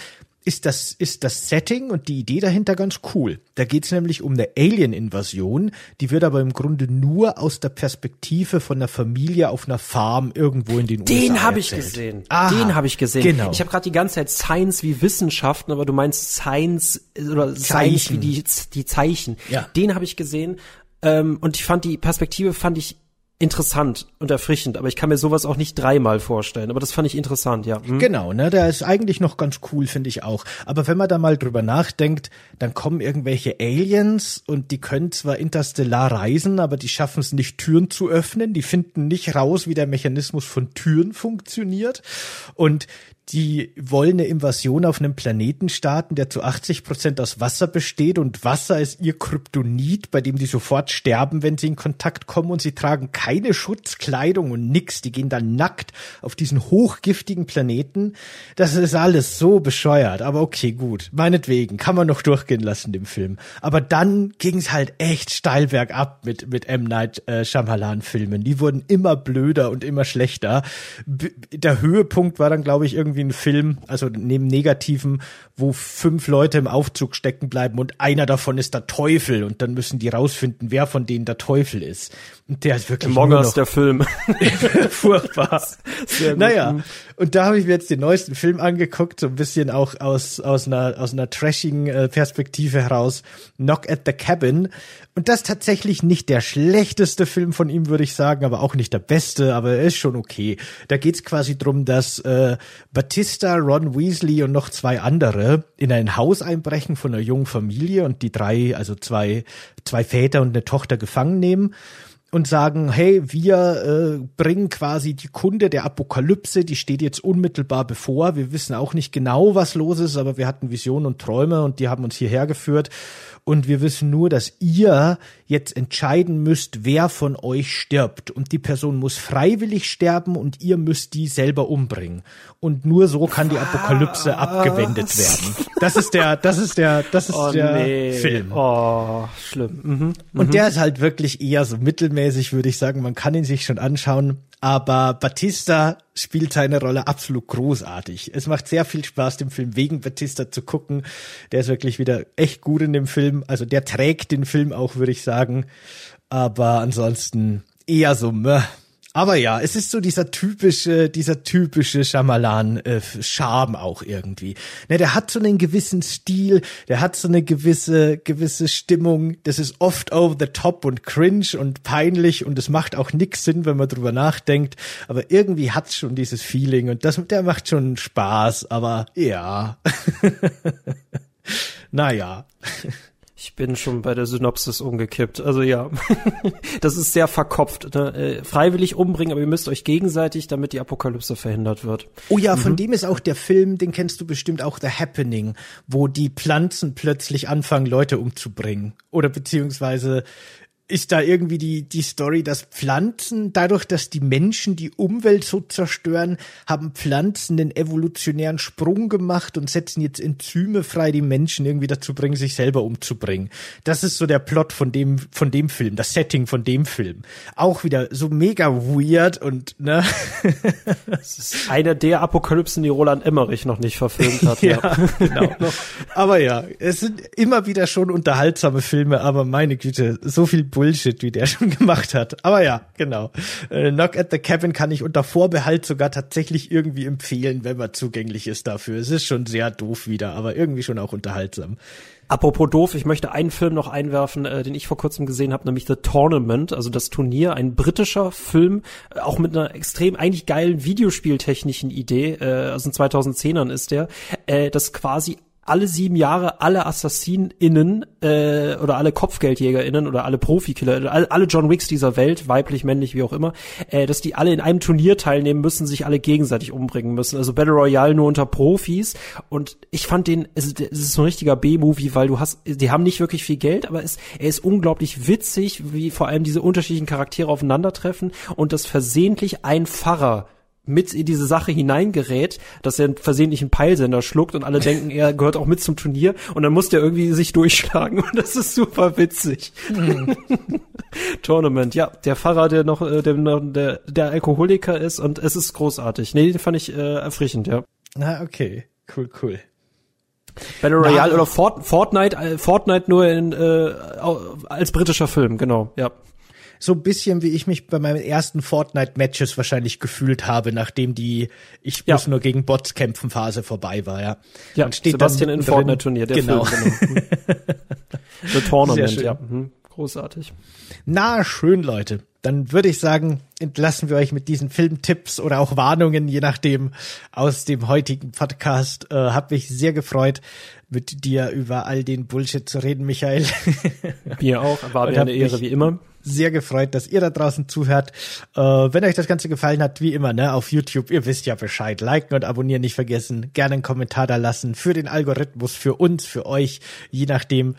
ist das, ist das Setting und die Idee dahinter ganz cool. Da geht's nämlich um eine Alien-Invasion, die wird aber im Grunde nur aus der Perspektive von einer Familie auf einer Farm irgendwo in den den USA Den habe ich gesehen. Aha, den habe ich gesehen. Genau. Ich habe gerade die ganze Zeit Science wie Wissenschaften, aber du meinst Science oder Zeichen. Science wie die, die Zeichen. Ja. Den habe ich gesehen. Ähm, und ich fand die Perspektive fand ich interessant und erfrischend, aber ich kann mir sowas auch nicht dreimal vorstellen. Aber das fand ich interessant, ja. Hm? Genau, ne, der ist eigentlich noch ganz cool, finde ich auch. Aber wenn man da mal drüber nachdenkt, dann kommen irgendwelche Aliens und die können zwar interstellar reisen, aber die schaffen es nicht, Türen zu öffnen. Die finden nicht raus, wie der Mechanismus von Türen funktioniert. Und die wollen eine Invasion auf einem Planeten starten, der zu 80 Prozent aus Wasser besteht und Wasser ist ihr Kryptonit, bei dem die sofort sterben, wenn sie in Kontakt kommen und sie tragen keine Schutzkleidung und nix. Die gehen dann nackt auf diesen hochgiftigen Planeten. Das ist alles so bescheuert, aber okay, gut. Meinetwegen, kann man noch durchgehen lassen, dem Film. Aber dann ging es halt echt steil bergab mit, mit M. Night äh, Shyamalan Filmen. Die wurden immer blöder und immer schlechter. B der Höhepunkt war dann, glaube ich, irgendwie irgendwie ein Film, also neben Negativen, wo fünf Leute im Aufzug stecken bleiben und einer davon ist der Teufel und dann müssen die rausfinden, wer von denen der Teufel ist. Und der ist wirklich Among Us, der Film. (laughs) furchtbar. (laughs) Naja, und da habe ich mir jetzt den neuesten Film angeguckt, so ein bisschen auch aus, aus einer, aus einer trashigen äh, Perspektive heraus. Knock at the Cabin. Und das tatsächlich nicht der schlechteste Film von ihm, würde ich sagen, aber auch nicht der beste, aber er ist schon okay. Da geht's quasi drum, dass äh, Batista, Ron Weasley und noch zwei andere in ein Haus einbrechen von einer jungen Familie und die drei, also zwei, zwei Väter und eine Tochter gefangen nehmen und sagen, hey, wir äh, bringen quasi die Kunde der Apokalypse, die steht jetzt unmittelbar bevor. Wir wissen auch nicht genau, was los ist, aber wir hatten Visionen und Träume und die haben uns hierher geführt und wir wissen nur, dass ihr jetzt entscheiden müsst, wer von euch stirbt und die Person muss freiwillig sterben und ihr müsst die selber umbringen und nur so kann die Apokalypse Was? abgewendet werden. Das ist der, das ist der, das ist oh, der nee. Film. Oh, schlimm. Mhm. Und mhm. der ist halt wirklich eher so mittelmäßig, würde ich sagen. Man kann ihn sich schon anschauen. Aber Batista spielt seine Rolle absolut großartig. Es macht sehr viel Spaß, den Film wegen Batista zu gucken. Der ist wirklich wieder echt gut in dem Film. Also der trägt den Film auch, würde ich sagen. Aber ansonsten eher so, meh. Aber ja, es ist so dieser typische, dieser typische Shyamalan-Charme äh, auch irgendwie. Ne, der hat so einen gewissen Stil, der hat so eine gewisse, gewisse Stimmung. Das ist oft over the top und cringe und peinlich und es macht auch nix Sinn, wenn man drüber nachdenkt. Aber irgendwie hat's schon dieses Feeling und das, der macht schon Spaß. Aber ja, (laughs) naja. (laughs) Ich bin schon bei der Synopsis umgekippt. Also ja, (laughs) das ist sehr verkopft. Ne? Äh, freiwillig umbringen, aber ihr müsst euch gegenseitig, damit die Apokalypse verhindert wird. Oh ja, von mhm. dem ist auch der Film, den kennst du bestimmt auch, The Happening, wo die Pflanzen plötzlich anfangen, Leute umzubringen. Oder beziehungsweise ist da irgendwie die, die Story, dass Pflanzen, dadurch, dass die Menschen die Umwelt so zerstören, haben Pflanzen den evolutionären Sprung gemacht und setzen jetzt Enzyme frei, die Menschen irgendwie dazu bringen, sich selber umzubringen. Das ist so der Plot von dem, von dem Film, das Setting von dem Film. Auch wieder so mega weird und, ne? (laughs) Das ist einer der Apokalypsen, die Roland Emmerich noch nicht verfilmt hat. ja, (laughs) ja. genau. aber ja, es sind immer wieder schon unterhaltsame Filme, aber meine Güte, so viel Bullshit, wie der (laughs) schon gemacht hat. Aber ja, genau. Äh, Knock at the Cabin kann ich unter Vorbehalt sogar tatsächlich irgendwie empfehlen, wenn man zugänglich ist dafür. Es ist schon sehr doof wieder, aber irgendwie schon auch unterhaltsam. Apropos doof, ich möchte einen Film noch einwerfen, äh, den ich vor kurzem gesehen habe, nämlich The Tournament, also das Turnier, ein britischer Film, äh, auch mit einer extrem eigentlich geilen Videospieltechnischen Idee, äh, aus den 2010ern ist der, äh, das quasi alle sieben Jahre alle AssassinInnen äh, oder alle KopfgeldjägerInnen oder alle Profikiller, alle, alle John Wicks dieser Welt, weiblich, männlich, wie auch immer, äh, dass die alle in einem Turnier teilnehmen müssen, sich alle gegenseitig umbringen müssen. Also Battle Royale nur unter Profis. Und ich fand den, es ist, es ist so ein richtiger B-Movie, weil du hast, die haben nicht wirklich viel Geld, aber es, er ist unglaublich witzig, wie vor allem diese unterschiedlichen Charaktere aufeinandertreffen und das versehentlich ein Pfarrer mit in diese Sache hineingerät, dass er einen versehentlichen Peilsender schluckt und alle denken, er gehört auch mit zum Turnier und dann muss der irgendwie sich durchschlagen (laughs) und das ist super witzig. Mhm. (laughs) Tournament, ja, der Pfarrer, der noch äh, der, der, der Alkoholiker ist und es ist großartig. Nee, den fand ich äh, erfrischend, ja. Na, okay. Cool, cool. Battle Royale oder Fort, Fortnite, äh, Fortnite nur in, äh, als britischer Film, genau, ja so ein bisschen wie ich mich bei meinen ersten Fortnite-Matches wahrscheinlich gefühlt habe, nachdem die Ich ja. muss nur gegen Bots kämpfen Phase vorbei war, ja. Ja, und steht Sebastian in Fortnite-Turnier, der genau. Film, genau. (laughs) The Tournament, ja. Mhm. Großartig. Na, schön, Leute. Dann würde ich sagen, entlassen wir euch mit diesen Filmtipps oder auch Warnungen, je nachdem, aus dem heutigen Podcast. Äh, hab mich sehr gefreut, mit dir über all den Bullshit zu reden, Michael. (laughs) Mir auch, war mir eine Ehre, wie immer sehr gefreut, dass ihr da draußen zuhört. Äh, wenn euch das Ganze gefallen hat, wie immer, ne, auf YouTube, ihr wisst ja Bescheid. Liken und abonnieren nicht vergessen. Gerne einen Kommentar da lassen für den Algorithmus, für uns, für euch, je nachdem, äh,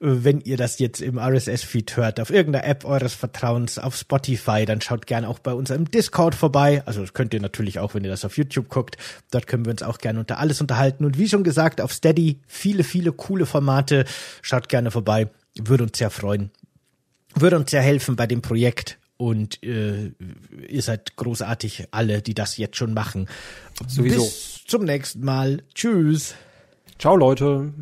wenn ihr das jetzt im RSS-Feed hört, auf irgendeiner App eures Vertrauens, auf Spotify, dann schaut gerne auch bei uns im Discord vorbei. Also das könnt ihr natürlich auch, wenn ihr das auf YouTube guckt. Dort können wir uns auch gerne unter alles unterhalten. Und wie schon gesagt, auf Steady viele, viele coole Formate. Schaut gerne vorbei. Würde uns sehr freuen würde uns sehr helfen bei dem Projekt. Und äh, ihr seid großartig alle, die das jetzt schon machen. Sowieso. Bis zum nächsten Mal. Tschüss. Ciao, Leute.